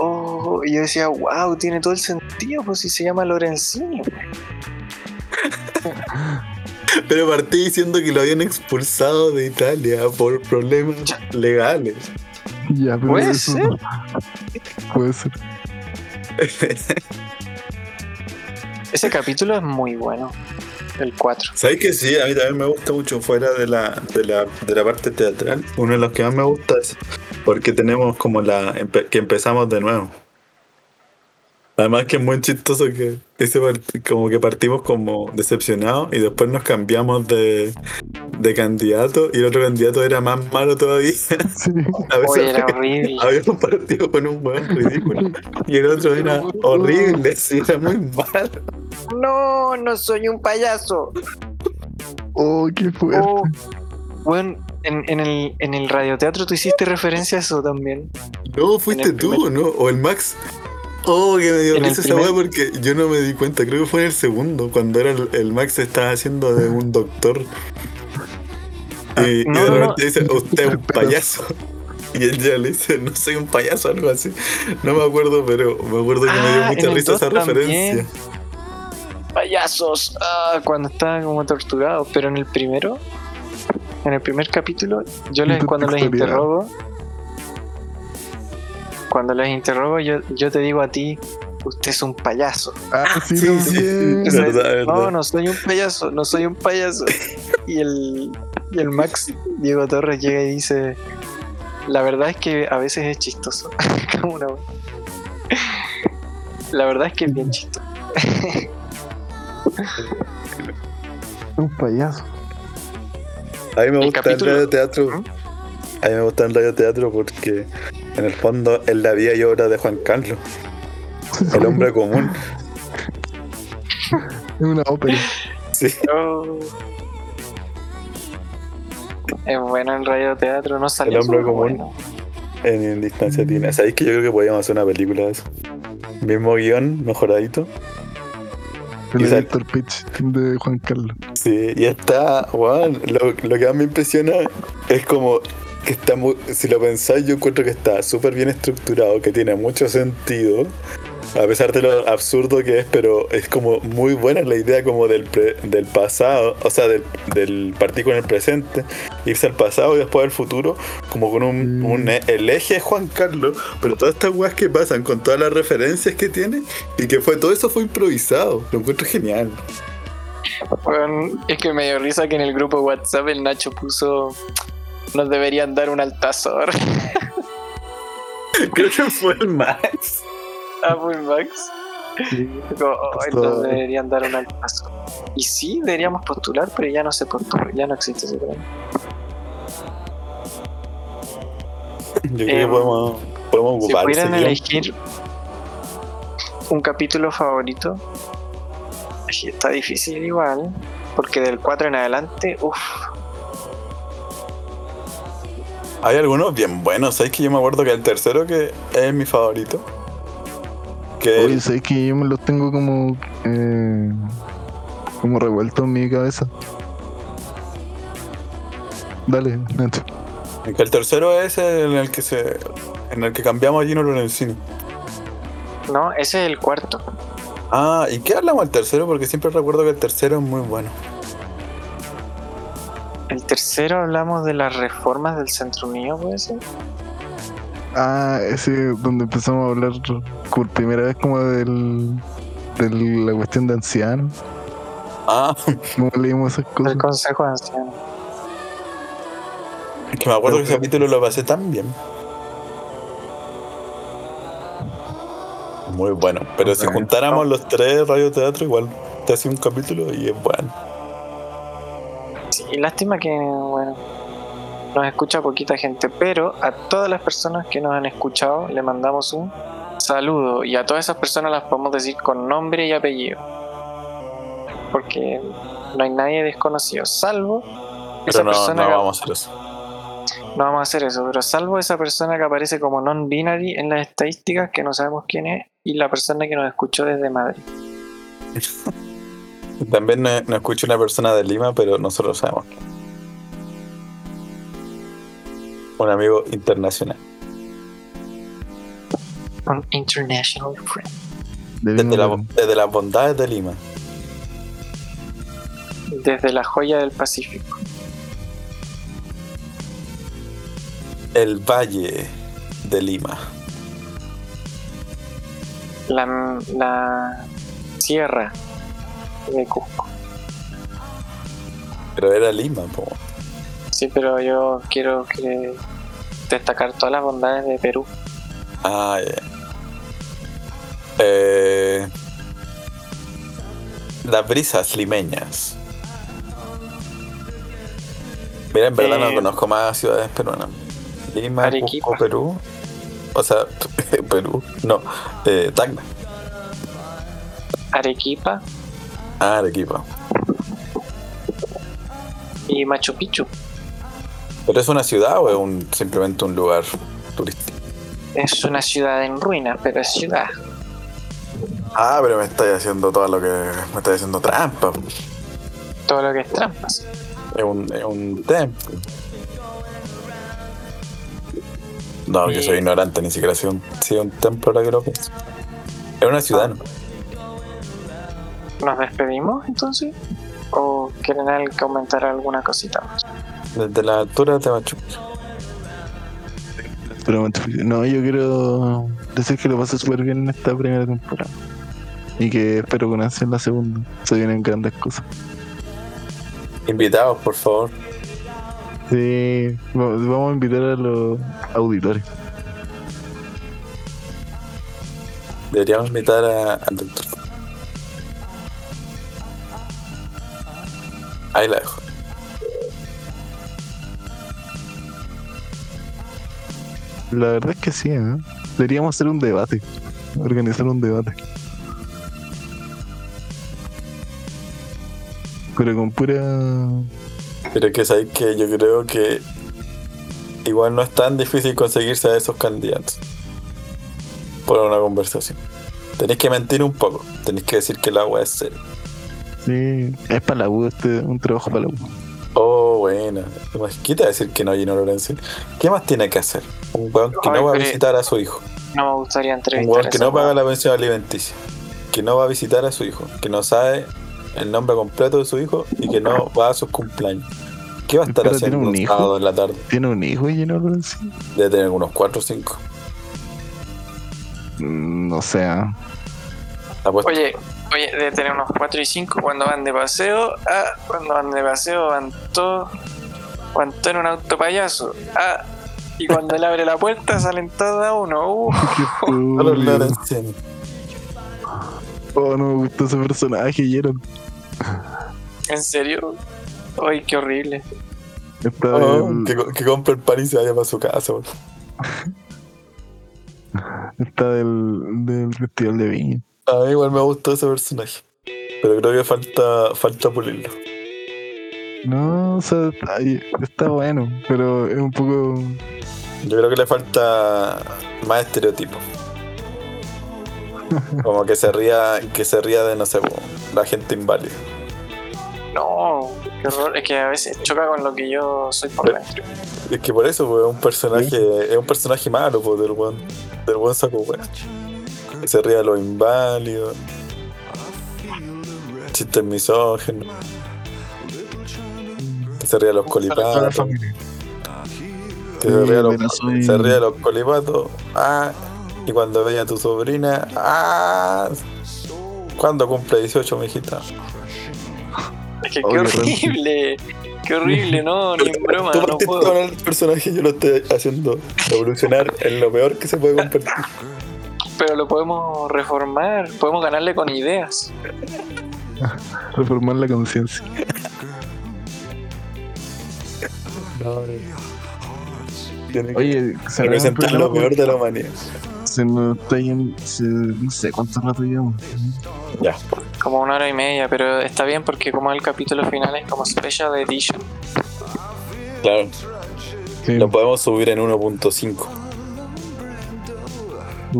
Oh, y yo decía, wow, tiene todo el sentido, pues si se llama Lorenzini. Pero partí diciendo que lo habían expulsado de Italia por problemas legales. Ya, pero Puede eso ser. Puede ser. Ese capítulo es muy bueno, el 4. ¿Sabes que sí? A mí también me gusta mucho fuera de la, de la, de la parte teatral. Uno de los que más me gusta es porque tenemos como la que empezamos de nuevo. Además que es muy chistoso que ese como que partimos como decepcionados y después nos cambiamos de, de candidato y el otro candidato era más malo todavía. Sí. A veces Oye, era horrible. habíamos partido con un buen ridículo y el otro era horrible, sí, era muy malo. No, no soy un payaso. Oh, qué fuerte. Oh, bueno, en, en el, en el radioteatro tú hiciste referencia a eso también. No, fuiste tú, primer- ¿no? O el Max. Oh, que me dio risa esa weá porque yo no me di cuenta. Creo que fue en el segundo, cuando era el, el Max estaba haciendo de un doctor. Y, y de no, repente dice, usted es un payaso. Y él ya le dice, no soy un payaso, algo así. No me acuerdo, pero me acuerdo que me dio Ah, mucha risa esa también. referencia. Payasos. Ah, cuando estaba como torturado. Pero en el primero, en el primer capítulo, yo les, cuando les interrogo, cuando les interrogo, yo, yo te digo a ti, usted es un payaso. Ah, sí, sí, sí, también. sí. Verdad, verdad. No, no soy un payaso, no soy un payaso. y el, y el Max, Diego Torres, llega y dice: La verdad es que a veces es chistoso. Como una wea. La verdad es que es bien chistoso. Un payaso. A mí me El gusta el capítulo- radioteatro. ¿Mm? A mí me gusta el radioteatro porque en el fondo es la vida y obra de Juan Carlos, el hombre común. Es una ópera. Sí. Es bueno el radioteatro, no salió El hombre común. bueno. En distancia tiene. ¿Sabéis que yo creo que podríamos hacer una película de eso? Mismo guion, mejoradito. El director pitch de Juan Carlos. Sí, y está, weón, lo, lo que más me impresiona es como que está muy, si lo pensáis, yo encuentro que está súper bien estructurado, que tiene mucho sentido, a pesar de lo absurdo que es, pero es como muy buena la idea como del, pre- del pasado, o sea, del, del partir con el presente, irse al pasado y después al futuro, como con un, Mm. un e- el eje de Juan Carlos, pero todas estas weas que pasan con todas las referencias que tiene, y que fue todo eso fue improvisado, lo encuentro genial. Es que me dio risa que en el grupo WhatsApp el Nacho puso nos deberían dar un altazor Creo que fue el Max. a Full Max. Como, "Ay, Esto- nos deberían dar un altazor. Y sí, deberíamos postular, pero ya no se postula, ya no existe ese premio. Yo creo Em, que podemos, podemos Si pudieran elegir un capítulo favorito, está difícil igual, porque del 4 en adelante, uff, Hay algunos bien buenos. ¿Sabes que yo me acuerdo que el tercero que es mi favorito? Que Oye, ¿sabes que yo me los tengo como. Eh, como revueltos en mi cabeza? Dale, Nacho. el tercero es el en el que se en el que cambiamos a Gino Lorenzini. no, ese es el cuarto. Ah, ¿y qué hablamos del tercero? Porque siempre recuerdo que el tercero es muy bueno. El tercero hablamos de las reformas del Centro Unido, puede ser. Ah, ese donde empezamos a hablar por primera vez como del. de la cuestión de ancianos. Ah, Como leímos esas cosas. Del Consejo de Ancianos. es que me acuerdo que ese capítulo lo pasé tan bien. Muy bueno. Pero si juntáramos los tres radioteatro, igual te hace un capítulo y es bueno. Sí, lástima que, bueno, nos escucha poquita gente, pero a todas las personas que nos han escuchado le mandamos un saludo y a todas esas personas las podemos decir con nombre y apellido. Porque no hay nadie desconocido, salvo esa no, persona no que- vamos a hacer eso. no vamos a hacer eso, pero salvo esa persona que aparece como non-binary en las estadísticas, que no sabemos quién es, y la persona que nos escuchó desde Madrid. También nos no escucha una persona de Lima, pero nosotros sabemos quién. Un amigo internacional. Un international friend. De Desde, la- desde las bondades de Lima. Desde la joya del Pacífico. El Valle de Lima. La, la sierra de Cusco. Pero era Lima, po. Sí, pero yo quiero que destacar todas las bondades de Perú. Ah. Eh, las brisas limeñas. Mira, en verdad no Eh, conozco más ciudades peruanas. Lima, Arequipa. Cusco, Perú. O sea, Perú. No, eh, Tacna. Arequipa Arequipa. y Machu Picchu. ¿Pero es una ciudad o es un, simplemente un lugar turístico? Es una ciudad en ruinas, pero es ciudad. Ah, pero me estáis haciendo todo lo que. Me estáis haciendo trampa. Todo lo que es trampas. Es un, es un templo. No, yo soy ignorante, ni siquiera un, soy un templo ahora que lo pienso. Es una ciudad, ¿no? ¿Nos despedimos entonces? ¿O quieren comentar alguna cosita más? Desde la altura de Machu No, yo quiero decir que lo pasé súper bien en esta primera temporada. Y que espero con ansia en la segunda. Se vienen grandes cosas. Invitados, por favor. Sí, va- vamos a invitar a los auditores. Deberíamos invitar a- al doctor. Ahí la dejo. La verdad es que sí, ¿eh? Deberíamos hacer un debate. Organizar un debate. Pero con pura. Pero que sabéis que yo creo que igual no es tan difícil conseguirse a esos candidatos por una conversación. Tenéis que mentir un poco. Tenéis que decir que el agua es seria. Sí, es para la U, este, un trabajo para la U. Oh, buena. ¿Qué te va a decir que no Gino Lorenzo? ¿Qué más tiene que hacer? Un weón que no va a visitar a su hijo. No me gustaría Un entrevistar weón a que no paga weón. la pensión alimenticia. Que no va a visitar a su hijo. Que no sabe el nombre completo de su hijo y que no va a sus cumpleaños. ¿Qué va a estar Pero haciendo tiene un un hijo. sábado en la tarde? ¿Tiene un hijo lleno Lorenzo? Debe tener unos 4 o 5. Mm, No sé. Oye, oye, debe tener unos 4 y 5 cuando van de paseo. Ah, cuando van de paseo van todos. Van todos en un auto payaso. Ah, y cuando él abre la puerta salen todos a uno. Uh. Oh, no me gustó ese personaje, Jeron. ¿En serio? Ay, qué horrible. Está Oh, del, que, que compre el pan y se vaya para su casa. está del, del Festival de Viña. A mí igual me gustó ese personaje. Pero creo que falta, falta pulirlo. No, o sea, está, está bueno, pero es un poco. Yo creo que le falta más estereotipo. Como que se ría, que se ría de, no sé, la gente inválida. No, qué horror. Es que a veces choca con lo que yo soy por dentro. Es que por eso, pues, es un personaje, es un personaje malo, pues, del buen, del buen saco weón. Que se ría de los inválidos. Chistes misógenos. Que se ría de los colipatos. Que se ría de los, se ríe de los colipatos. Ah, y cuando veía a tu sobrina, ah, ¿cuándo cumple 18, mijita? Es que qué horrible. Qué horrible, no, ni en broma, Tú no partiste puedo. con el personaje, yo lo estoy haciendo evolucionar en lo peor que se puede convertir. Pero lo podemos reformar, podemos ganarle con ideas. reformar la conciencia. Oye, representar lo peor de la humanidad. Se nos está yendo. se- no sé cuánto rato llevamos. Ya. Como una hora y media, pero está bien porque como el capítulo final es como special edition. Claro, Sí. lo podemos subir en 1.5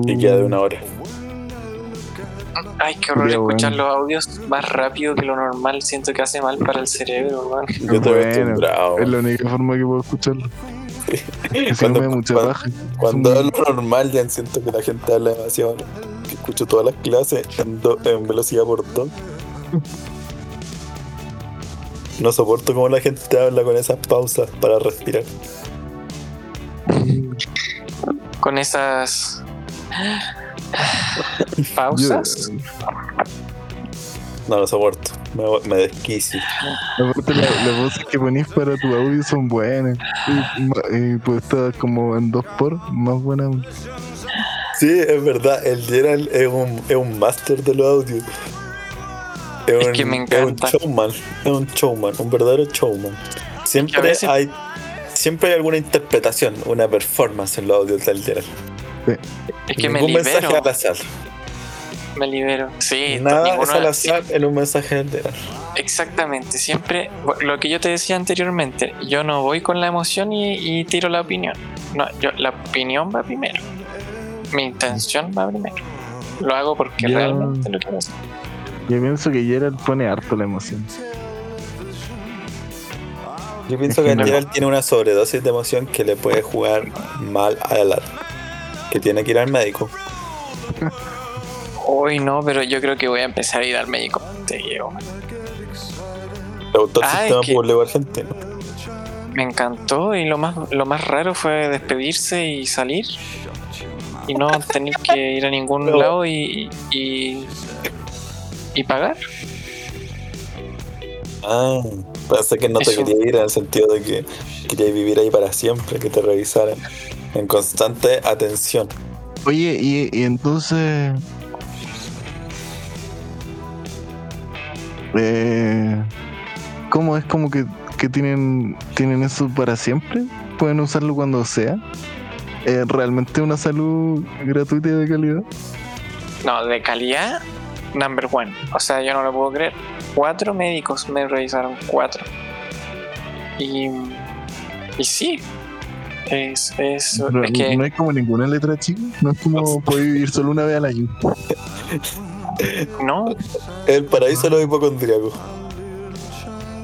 y queda de una hora. Ay, qué horror escuchar bueno. los audios más rápido que lo normal. Siento que hace mal para el cerebro, weón. Yo estoy Bueno, acostumbrado. Es la única forma que puedo escucharlo. No Cuando- me da mucha cuando-. Cuando Es hablo normal ya siento que la gente habla demasiado. Que escucho todas las clases en, do- en velocidad por dos. No soporto cómo la gente habla con esas pausas para respirar. Con esas pausas. No lo soporto. Me, me desquicio. Aparte, la- las voces que ponís para tu audio son buenas. Y, y pues está como en dos por, más buena. aún. Sí, es verdad. El Gerald es un, es un máster de los audios. Es, Es que me encanta. Es un showman. Es un showman. Un verdadero showman. Siempre veces- hay. Siempre hay alguna interpretación, una performance en los audios del Gerald. Es que me Ningún mensaje libero. al azar. Me libero. Sí, Nada es al azar en un mensaje del Gerald. Exactamente, siempre lo que yo te decía anteriormente, yo no voy con la emoción y, y tiro la opinión. No, yo, la opinión va primero. Mi intención va primero. Lo hago porque Yo- realmente lo quiero hacer. Yo pienso que Gerald pone harto la emoción. Yo pienso que. Gerald tiene una sobredosis de emoción que le puede jugar mal a la larga. Que tiene que ir al médico. Hoy no, pero yo creo que voy a empezar a ir al médico. Te llevo. Le gustó el Ah, sistema es que- público argentino. Me encantó y lo más, lo más raro fue despedirse y salir. Y no tener que ir a ningún lado y, y, y pagar. Ah, Pensé que no te Eso. quería ir en el sentido de que quería vivir ahí para siempre, que te revisaran en constante atención. Oye, y, y entonces. Eh, ¿Cómo es como que, que tienen, tienen eso para siempre? ¿Pueden usarlo cuando sea? ¿Es realmente una salud gratuita y de calidad? No, de calidad, number one. O sea, yo no lo puedo creer. Cuatro médicos me revisaron, cuatro. Y, y sí, es, es, No, es que no hay como ninguna letra chica. No es como poder vivir solo una vez al año. no, El paraíso de los hipocondríacos.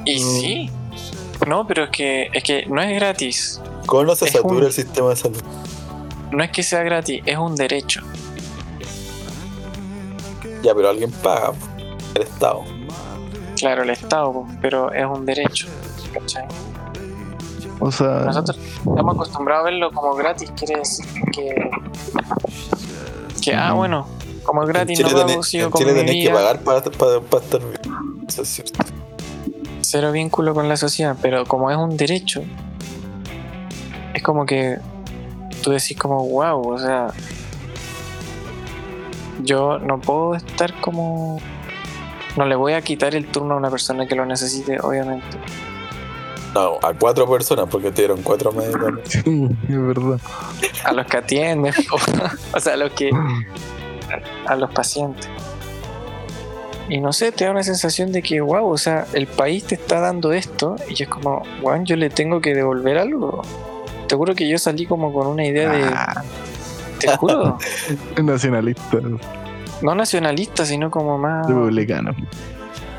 y No. sí. No, pero es que, es que no es gratis. ¿Cómo no se Es satura un- el sistema de salud? No es que sea gratis, es un derecho. Ya, pero alguien paga. El Estado. Claro, el Estado, pero es un derecho. ¿cachai? O sea, Nosotros estamos acostumbrados a verlo como gratis, quiere decir que. Que, ah, bueno, como es gratis, Chile, no tenés- pago, sigo con Chile tenés que pagar para, para, para estar bien. Eso es cierto. cero vínculo con la sociedad, pero como es un derecho, es como que tú decís como, wow, o sea, yo no puedo estar como... No le voy a quitar el turno a una persona que lo necesite, obviamente. No, a cuatro personas, porque te dieron cuatro médicos. sí, es verdad. A los que atienden, o, o sea, a los que... A los pacientes. Y no sé, te da una sensación de que, wow, o sea, el país te está dando esto y es como, wow, yo le tengo que devolver algo. Te juro que yo salí como con una idea de... Ah, Te juro. nacionalista, No nacionalista, sino como más, republicano.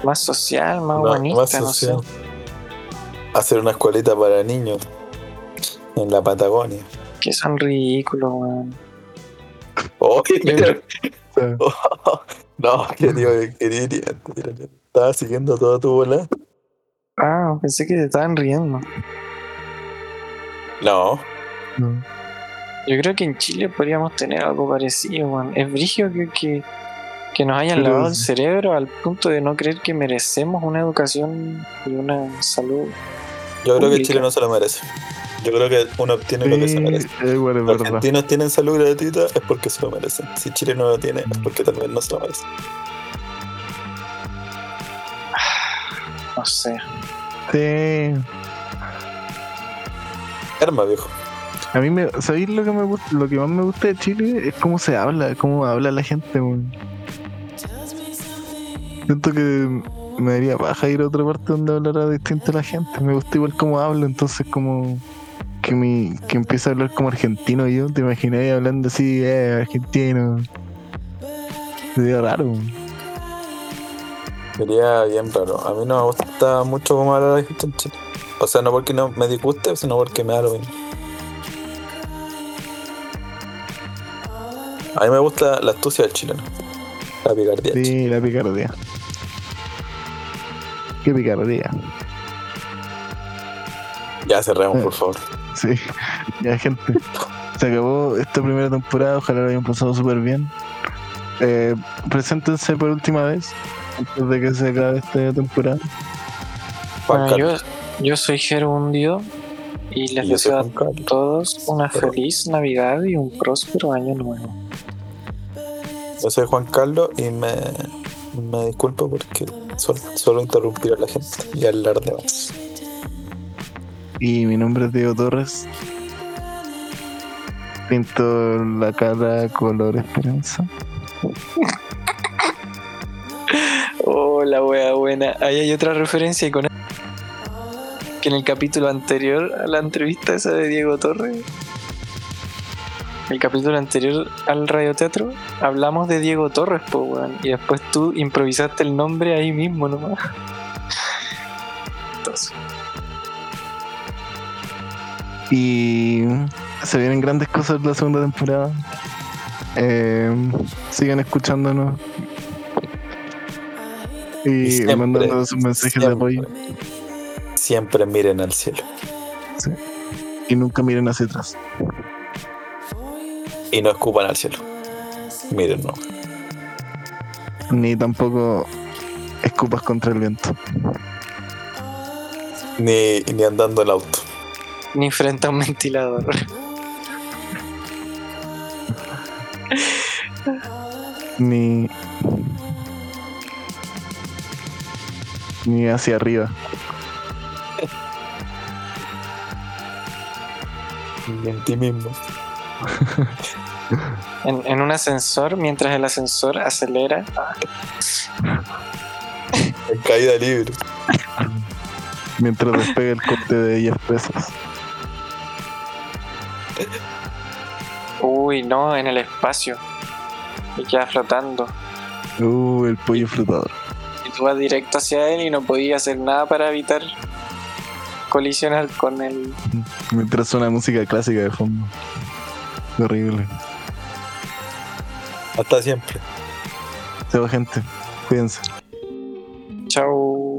más social, más No, humanista, más no sé. social. Hacer una escuelita para niños en la Patagonia. Que son ridículos, weón. Oh, Yo- no, querido, querido, estaba siguiendo toda tu bola. Ah, pensé que se estaban riendo. No, No. Yo creo que en Chile podríamos tener algo parecido, weón. Es brigio que, que, que nos hayan Pero- lavado el cerebro al punto de no creer que merecemos una educación y una salud. yo creo que. Chile no se lo merece. Yo creo que uno obtiene lo que se merece. es igual, es Los verdad. argentinos tienen salud gratuita es porque se lo merecen. Si Chile no lo tiene es porque tal vez no se lo merece. No sé. Sí. Arma, viejo. A mí me, ¿sabéis lo que me gusta, lo que más me gusta de Chile? Es cómo se habla, cómo habla la gente, weón. Siento que me daría paja ir a otra parte donde hablara distinto la gente. Me gusta igual cómo hablo, entonces como que mi, que empiece a hablar como argentino yo, te imagináis hablando así, eh, argentino. Sería raro. weón. Sería bien raro. A mí no me gusta mucho cómo habla la gente en Chile. O sea, no porque no me disguste, sino porque me da lo mismo. A mí me gusta la astucia del chileno. La picardía. Sí, la picardía. Qué picardía. Ya cerremos, por favor. Sí, ya gente. Se acabó esta primera temporada, ojalá lo hayan pasado súper bien. Eh, preséntense por última vez, antes de que se acabe esta temporada. Juan Bueno, yo, soy Gerundio y les Y soy deseo a todos una feliz Navidad y un próspero año nuevo. Yo soy Juan Carlos y me, me disculpo porque suelo, suelo interrumpir a la gente y hablar de más. Y mi nombre es Diego Torres. Pinto la cara color esperanza. Oh, la wea buena. Ahí hay otra referencia con que en el capítulo anterior a la entrevista esa de Diego Torres, el capítulo anterior al radioteatro, hablamos de Diego Torres, po, weón. Y después tú improvisaste el nombre ahí mismo nomás. Entonces, Y se vienen grandes cosas de la segunda temporada. Eh, sigan escuchándonos. Y Y, siempre, mandando sus mensajes de apoyo. Siempre miren al cielo. Y nunca miren hacia atrás. Y no escupan al cielo. Miren, no. Ni tampoco escupas contra el viento. Ni, ni andando en auto. Ni frente a un ventilador. Ni. Ni hacia arriba. Ni en ti mismo. En, en un ascensor, mientras el ascensor acelera. En caída libre. Mientras despega el corte de 10 pesos. Uy, no, en el espacio. Y queda flotando. Uh, el pollo flotador. Y tú vas directo hacia él y no podías hacer nada para evitar colisionar con él. Mientras suena música clásica de fondo. Horrible. Hasta siempre. Se va gente. Cuídense. Chau.